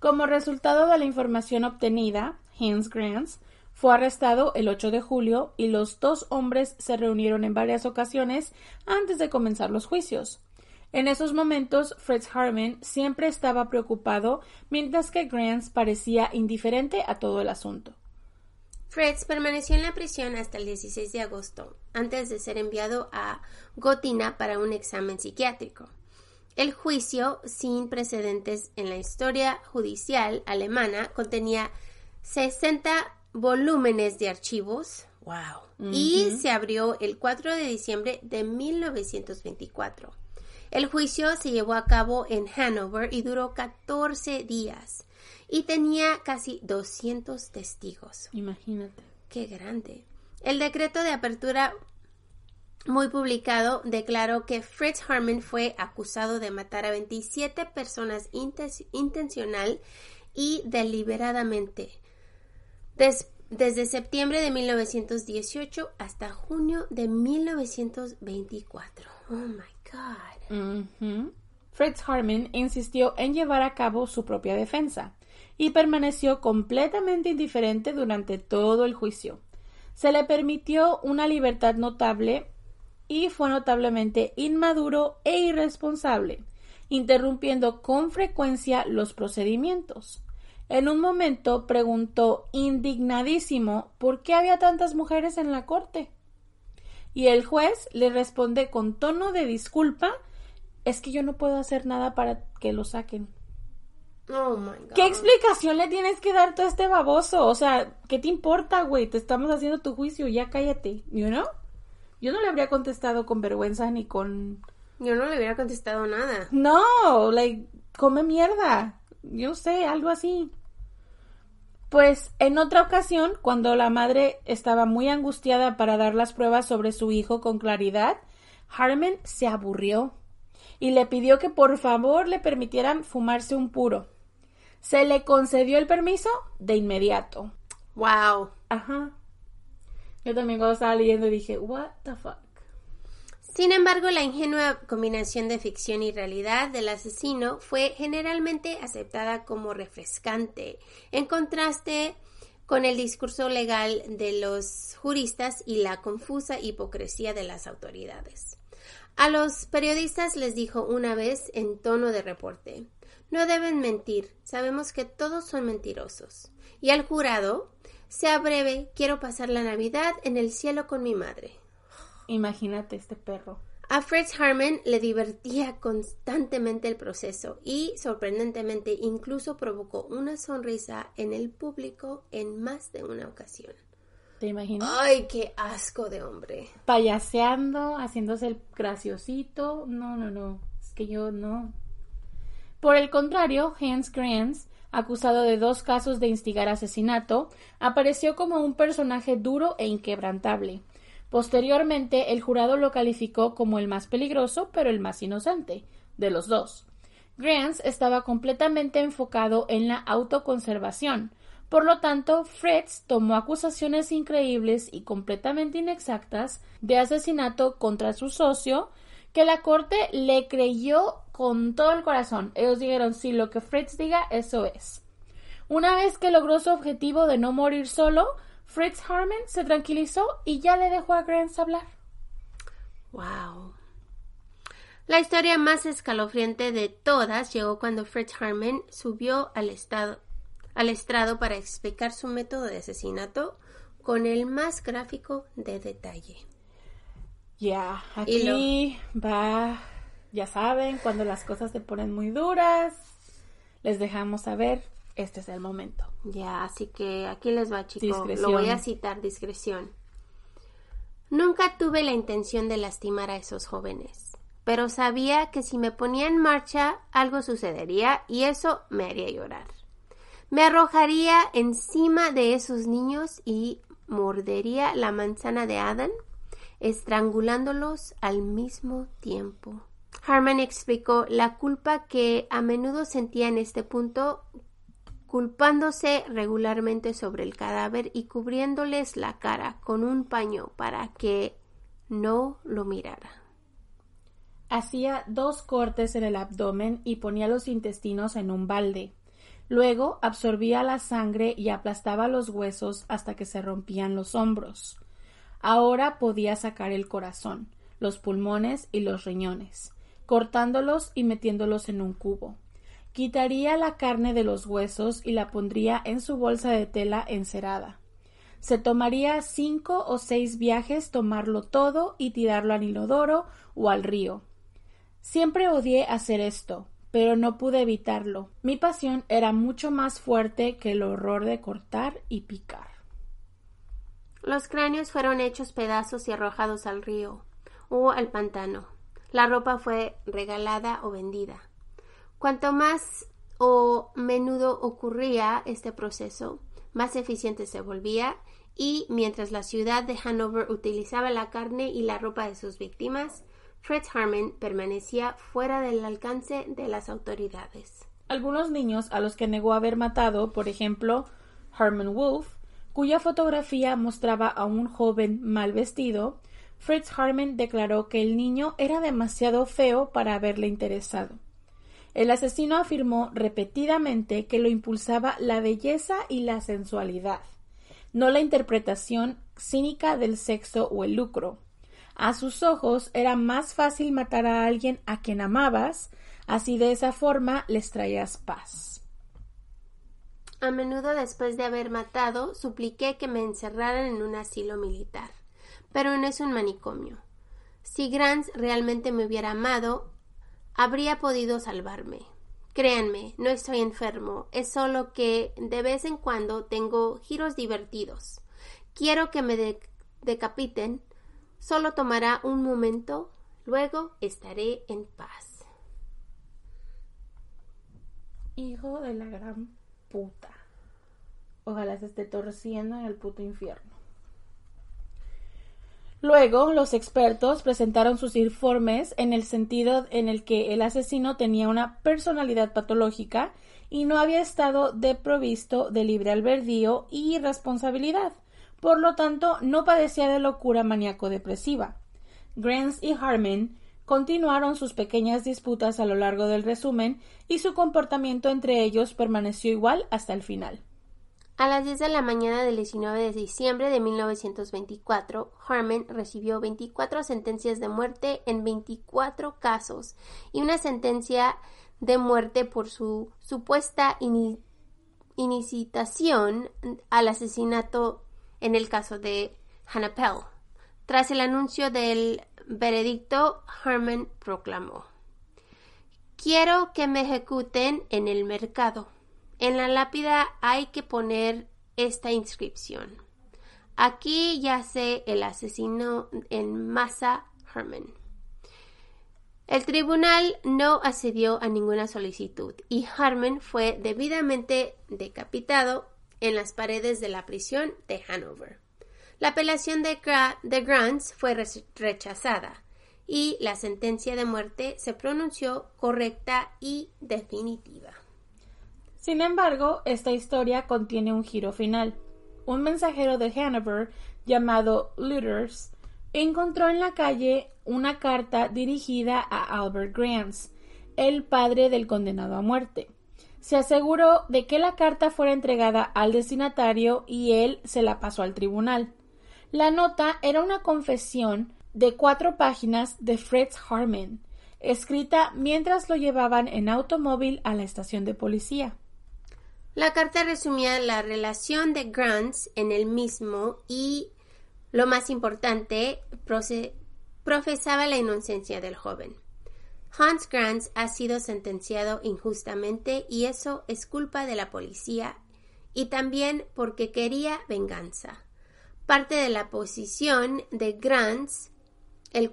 Como resultado de la información obtenida, Hans Grants fue arrestado el 8 de julio y los dos hombres se reunieron en varias ocasiones antes de comenzar los juicios. En esos momentos, Fritz Harmon siempre estaba preocupado, mientras que Grants parecía indiferente a todo el asunto. Fritz permaneció en la prisión hasta el 16 de agosto, antes de ser enviado a Gotina para un examen psiquiátrico. El juicio, sin precedentes en la historia judicial alemana, contenía 60 volúmenes de archivos. Wow. Y se abrió el 4 de diciembre de 1924. El juicio se llevó a cabo en Hanover y duró 14 días y tenía casi 200 testigos. Imagínate. Qué grande. El decreto de apertura muy publicado declaró que Fritz Harmon fue acusado de matar a 27 personas intencional y deliberadamente desde septiembre de 1918 hasta junio de 1924. Oh my Fritz Harmon insistió en llevar a cabo su propia defensa y permaneció completamente indiferente durante todo el juicio. Se le permitió una libertad notable y fue notablemente inmaduro e irresponsable, interrumpiendo con frecuencia los procedimientos. En un momento preguntó indignadísimo por qué había tantas mujeres en la corte. Y el juez le responde con tono de disculpa, es que yo no puedo hacer nada para que lo saquen. Oh my God. ¿Qué explicación le tienes que dar a este baboso? O sea, ¿qué te importa, güey? Te estamos haciendo tu juicio, ya cállate, ¿you know? Yo no le habría contestado con vergüenza ni con. Yo no le hubiera contestado nada. No, like, come mierda. Yo sé, algo así. Pues en otra ocasión, cuando la madre estaba muy angustiada para dar las pruebas sobre su hijo con claridad, Harmon se aburrió y le pidió que por favor le permitieran fumarse un puro. Se le concedió el permiso de inmediato. Wow. Ajá. Yo también cuando estaba leyendo dije, what the fuck. Sin embargo, la ingenua combinación de ficción y realidad del asesino fue generalmente aceptada como refrescante, en contraste con el discurso legal de los juristas y la confusa hipocresía de las autoridades. A los periodistas les dijo una vez en tono de reporte, no deben mentir, sabemos que todos son mentirosos. Y al jurado, sea breve, quiero pasar la Navidad en el cielo con mi madre. Imagínate este perro. A Fritz Harman le divertía constantemente el proceso y, sorprendentemente, incluso provocó una sonrisa en el público en más de una ocasión. ¿Te imaginas? ¡Ay, qué asco de hombre! Payaseando, haciéndose el graciosito. No, no, no. Es que yo no. Por el contrario, Hans Kranz, acusado de dos casos de instigar asesinato, apareció como un personaje duro e inquebrantable Posteriormente, el jurado lo calificó como el más peligroso, pero el más inocente, de los dos. Grants estaba completamente enfocado en la autoconservación. Por lo tanto, Fritz tomó acusaciones increíbles y completamente inexactas de asesinato contra su socio, que la corte le creyó con todo el corazón. Ellos dijeron, sí, lo que Fritz diga, eso es. Una vez que logró su objetivo de no morir solo, Fritz Harman se tranquilizó y ya le dejó a Grant hablar. Wow. La historia más escalofriante de todas llegó cuando Fritz Harman subió al, estado, al estrado para explicar su método de asesinato con el más gráfico de detalle. Ya, aquí va, ya saben, cuando las cosas se ponen muy duras, les dejamos saber este es el momento. Ya, así que aquí les va, chicos. Lo voy a citar, discreción. Nunca tuve la intención de lastimar a esos jóvenes, pero sabía que si me ponía en marcha algo sucedería y eso me haría llorar. Me arrojaría encima de esos niños y mordería la manzana de Adán, estrangulándolos al mismo tiempo. Harman explicó la culpa que a menudo sentía en este punto culpándose regularmente sobre el cadáver y cubriéndoles la cara con un paño para que no lo mirara. Hacía dos cortes en el abdomen y ponía los intestinos en un balde. Luego absorbía la sangre y aplastaba los huesos hasta que se rompían los hombros. Ahora podía sacar el corazón, los pulmones y los riñones, cortándolos y metiéndolos en un cubo. Quitaría la carne de los huesos y la pondría en su bolsa de tela encerada. Se tomaría cinco o seis viajes tomarlo todo y tirarlo al inodoro o al río. Siempre odié hacer esto, pero no pude evitarlo. Mi pasión era mucho más fuerte que el horror de cortar y picar. Los cráneos fueron hechos pedazos y arrojados al río o al pantano. La ropa fue regalada o vendida. Cuanto más o menudo ocurría este proceso, más eficiente se volvía y mientras la ciudad de Hanover utilizaba la carne y la ropa de sus víctimas, Fritz Harman permanecía fuera del alcance de las autoridades. Algunos niños a los que negó haber matado, por ejemplo, Harman Wolf, cuya fotografía mostraba a un joven mal vestido, Fritz Harman declaró que el niño era demasiado feo para haberle interesado. El asesino afirmó repetidamente que lo impulsaba la belleza y la sensualidad, no la interpretación cínica del sexo o el lucro. A sus ojos era más fácil matar a alguien a quien amabas, así de esa forma les traías paz. A menudo después de haber matado, supliqué que me encerraran en un asilo militar, pero no es un manicomio. Si Grant realmente me hubiera amado, habría podido salvarme. Créanme, no estoy enfermo, es solo que de vez en cuando tengo giros divertidos. Quiero que me decapiten. Solo tomará un momento, luego estaré en paz. Hijo de la gran puta. Ojalá se esté torciendo en el puto infierno. Luego, los expertos presentaron sus informes en el sentido en el que el asesino tenía una personalidad patológica y no había estado deprovisto de libre albedrío y responsabilidad. Por lo tanto, no padecía de locura maníaco-depresiva. Grants y Harman continuaron sus pequeñas disputas a lo largo del resumen y su comportamiento entre ellos permaneció igual hasta el final. A las 10 de la mañana del 19 de diciembre de 1924, Harmon recibió 24 sentencias de muerte en 24 casos y una sentencia de muerte por su supuesta incitación al asesinato en el caso de Hannah Pell. Tras el anuncio del veredicto, Herman proclamó Quiero que me ejecuten en el mercado. En la lápida hay que poner esta inscripción. Aquí yace el asesino en masa Herman. El tribunal no accedió a ninguna solicitud y Harmon fue debidamente decapitado en las paredes de la prisión de Hanover. La apelación de, Grants fue rechazada y la sentencia de muerte se pronunció correcta y definitiva. Sin embargo, esta historia contiene un giro final. Un mensajero de Hanover llamado Luthers encontró en la calle una carta dirigida a Albert Grants, el padre del condenado a muerte. Se aseguró de que la carta fuera entregada al destinatario y él se la pasó al tribunal. La nota era una confesión de cuatro páginas de Fritz Harmon, escrita mientras lo llevaban en automóvil a la estación de policía. La carta resumía la relación de Grants en el mismo y lo más importante, profesaba la inocencia del joven. Hans Grants ha sido sentenciado injustamente y eso es culpa de la policía y también porque quería venganza. Parte de la posición de Grants, él,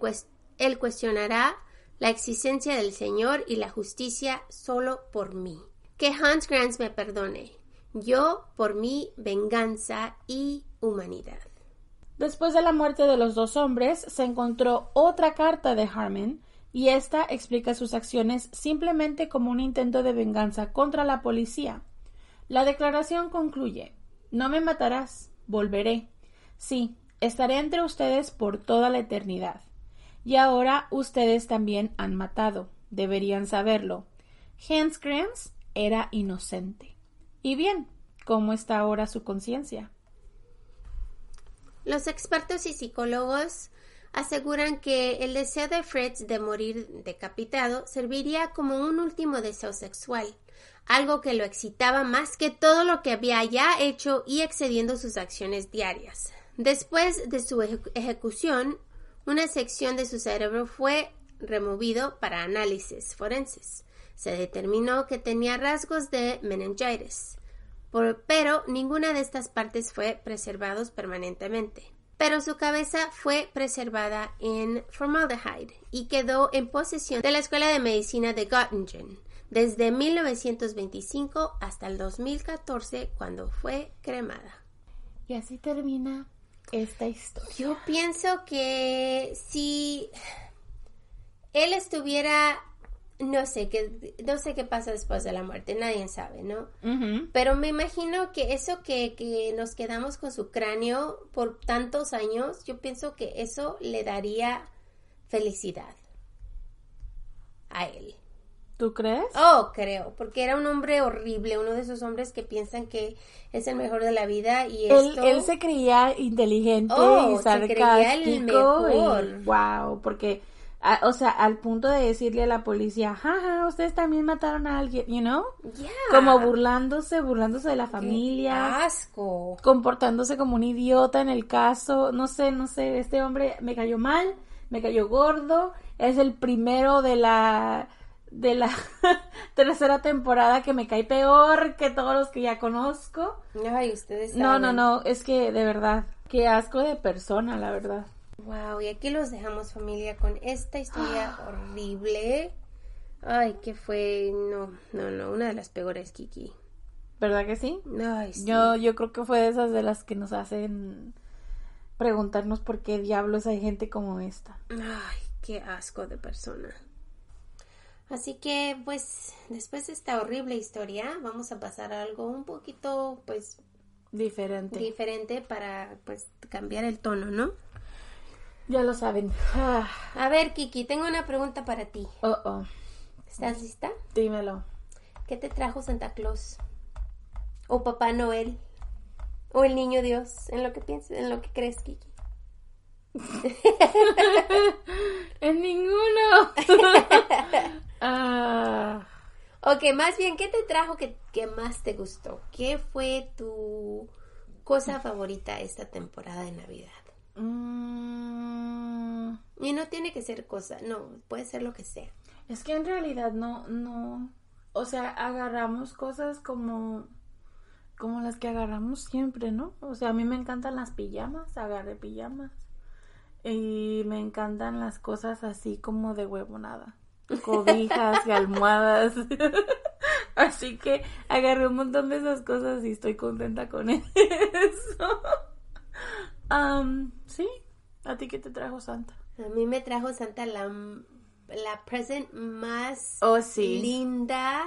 cuestionará la existencia del Señor y la justicia solo por mí. Que Hans Grants me perdone, yo por mi venganza y humanidad. Después de la muerte de los dos hombres, se encontró otra carta de Harmon, y esta explica sus acciones simplemente como un intento de venganza contra la policía. La declaración concluye No me matarás, volveré. Sí, estaré entre ustedes por toda la eternidad. Y ahora ustedes también han matado. Deberían saberlo. Hans Grants era inocente. Y bien, ¿cómo está ahora su conciencia? Los expertos y psicólogos aseguran que el deseo de Fritz de morir decapitado serviría como un último deseo sexual, algo que lo excitaba más que todo lo que había ya hecho y excediendo sus acciones diarias. Después de su ejecución, una sección de su cerebro fue removido para análisis forenses. Se determinó que tenía rasgos de meningitis pero ninguna de estas partes fue preservados permanentemente. Pero su cabeza fue preservada en formaldehyde y quedó en posesión de la Escuela de Medicina de Göttingen desde 1925 hasta el 2014 cuando fue cremada. Y así termina esta historia. Yo pienso que si él estuviera no sé qué no sé qué pasa después de la muerte nadie sabe no pero me imagino que eso que, que, nos quedamos con su cráneo por tantos años yo pienso que eso le daría felicidad a él ¿Tú crees? Oh, creo, porque era un hombre horrible, uno de esos hombres que piensan que es el mejor de la vida y él, él se creía inteligente oh, y sarcástico se creía el mejor. wow, porque o sea, al punto de decirle a la policía, jaja, ustedes también mataron a alguien, you know? Como burlándose, burlándose de la familia. asco. Comportándose como un idiota en el caso. No sé, no sé, este hombre me cayó mal, me cayó gordo. Es el primero de la de la tercera temporada que me cae peor que todos los que ya conozco. Ay, ustedes No, no, no, es que de verdad, qué asco de persona, la verdad. Wow, y aquí los dejamos familia con esta historia horrible. Ay, que fue, no, no, no, una de las peores, Kiki. ¿Verdad que sí? Ay, sí. Yo, yo creo que fue de esas de las que nos hacen preguntarnos por qué diablos hay gente como esta. Ay, qué asco de persona. Así que, pues, después de esta horrible historia, vamos a pasar a algo un poquito, pues, diferente. Diferente para, pues, cambiar el tono, ¿no? Ya lo saben. Ah. A ver, Kiki, tengo una pregunta para ti. Oh, oh. ¿Estás lista? Dímelo. ¿Qué te trajo Santa Claus? ¿O Papá Noel? ¿O el niño Dios? En lo que piensas, en lo que crees, Kiki. en ninguno. ah. Ok, más bien, ¿qué te trajo que, que más te gustó? ¿Qué fue tu cosa favorita esta temporada de Navidad? Mm, Y no tiene que ser cosa, no, puede ser lo que sea. es que en realidad no, no. O sea, agarramos cosas como. Como las que agarramos siempre, ¿no? O sea, a mí me encantan las pijamas, agarré pijamas. Y me encantan las cosas así como de huevonada. Cobijas y almohadas. Así que agarré un montón de esas cosas y estoy contenta con eso. Am, sí, ¿a ti qué te trajo Santa? A mí me trajo Santa la, la present más Oh, sí. linda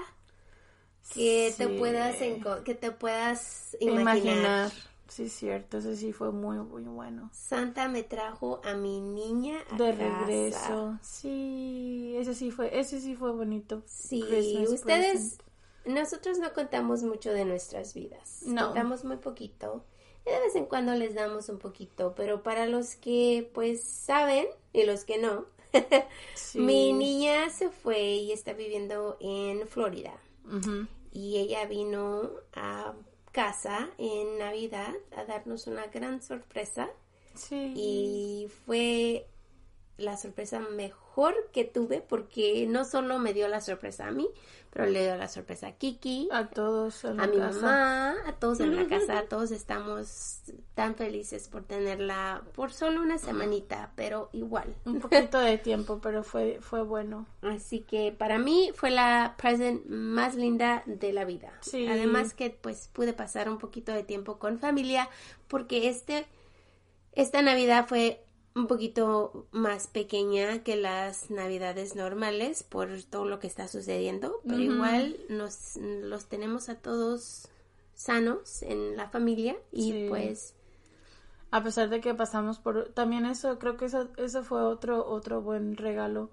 que te puedas que te puedas imaginar. Imaginar. Sí, cierto, ese sí fue muy, muy bueno. Santa me trajo a mi niña a De casa. regreso. Sí, ese sí fue, ese sí fue bonito. Sí, Christmas ustedes, present. nosotros no contamos mucho de nuestras vidas. No. Contamos muy poquito. Y de vez en cuando les damos un poquito, pero para los que pues saben y los que no, Sí. mi niña se fue y está viviendo en Florida. Y ella vino a casa en Navidad a darnos una gran sorpresa. Sí. y fue la sorpresa mejor que tuve porque no solo me dio la sorpresa a mí, pero le dio la sorpresa a Kiki, A todos en a la mi casa. mamá, a todos en la casa, todos estamos tan felices por tenerla por solo una semanita, pero igual. Un poquito de tiempo, pero fue, fue bueno. Así que para mí fue la present más linda de la vida. Sí. Además que pues pude pasar un poquito de tiempo con familia porque este esta Navidad fue un poquito más pequeña que las Navidades normales por todo lo que está sucediendo, pero igual nos los tenemos a todos sanos en la familia y Sí. pues A pesar de que pasamos por, también eso, creo que eso, eso fue otro, otro buen regalo,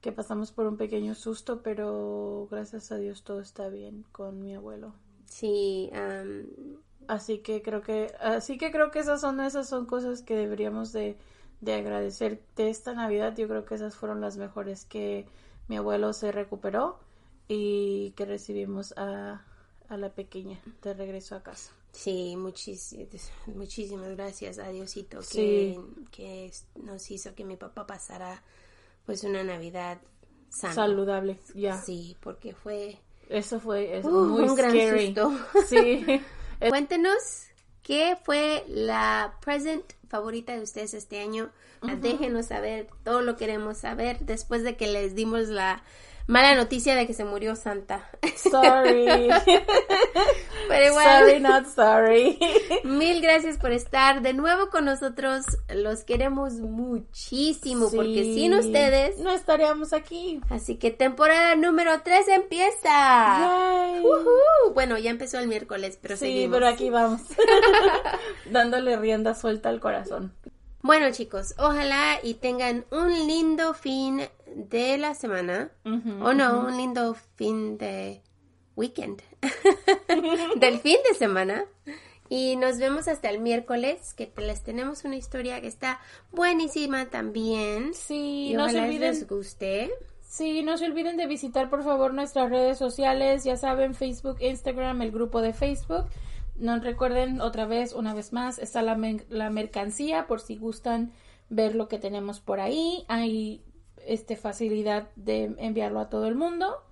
que pasamos por un pequeño susto, pero gracias a Dios todo está bien con mi abuelo. sí, am, Así que creo que, así que creo que esas son, esas son cosas que deberíamos de, de agradecer de esta Navidad. Yo creo que esas fueron las mejores que mi abuelo se recuperó y que recibimos a, a la pequeña de regreso a casa. Sí, muchísimas, muchísimas gracias a Diosito que, Sí. que nos hizo que mi papá pasara pues una Navidad sana. Saludable, ya. Sí, porque fue Eso fue es uh, muy un gran susto. Sí. Cuéntenos qué fue la present favorita de ustedes este año. Déjenos saber, todo lo queremos saber después de que les dimos la mala noticia de que se murió Santa. Sorry. Pero igual, Sorry, not sorry. Mil gracias por estar de nuevo con nosotros. Los queremos muchísimo porque sin ustedes. no estaríamos aquí. Así que temporada número 3 empieza. Yay. Ujú. Bueno, ya empezó el miércoles, pero Sí, seguimos. pero aquí vamos. Dándole rienda suelta al corazón. Bueno, chicos, ojalá y tengan un lindo fin de la semana. O no, un lindo fin de weekend. Del fin de semana. Y nos vemos hasta el miércoles, que les tenemos una historia que está buenísima también. Sí, Y no se olviden. les guste. Sí, no se olviden de visitar por favor nuestras redes sociales, ya saben, Facebook, Instagram, el grupo de Facebook. No recuerden otra vez, una vez más, está la, la mercancía por si gustan ver lo que tenemos por ahí. Hay este facilidad de enviarlo a todo el mundo.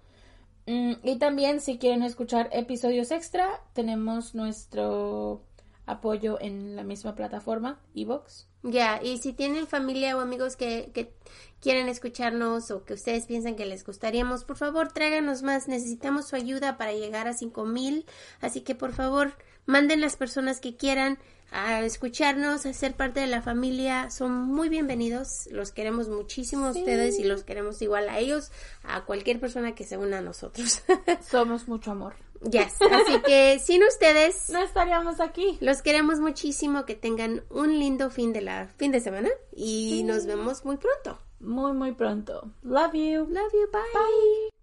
Mm, y también si quieren escuchar episodios extra, tenemos nuestro apoyo en la misma plataforma, Evox. Ya, y si tienen familia o amigos que, que quieren escucharnos o que ustedes piensan que les gustaríamos, por favor tráiganos más. Necesitamos su ayuda para llegar a cinco mil. Así que por favor manden las personas que quieran a escucharnos, a ser parte de la familia. Son muy bienvenidos. Los queremos muchísimo a ustedes y los queremos igual a ellos, a cualquier persona que se una a nosotros. Somos mucho amor. yes, así que sin ustedes. No estaríamos aquí. Los queremos muchísimo, que tengan un lindo fin de la fin de semana y nos vemos muy pronto. Muy, muy pronto. Love you. Love you, bye.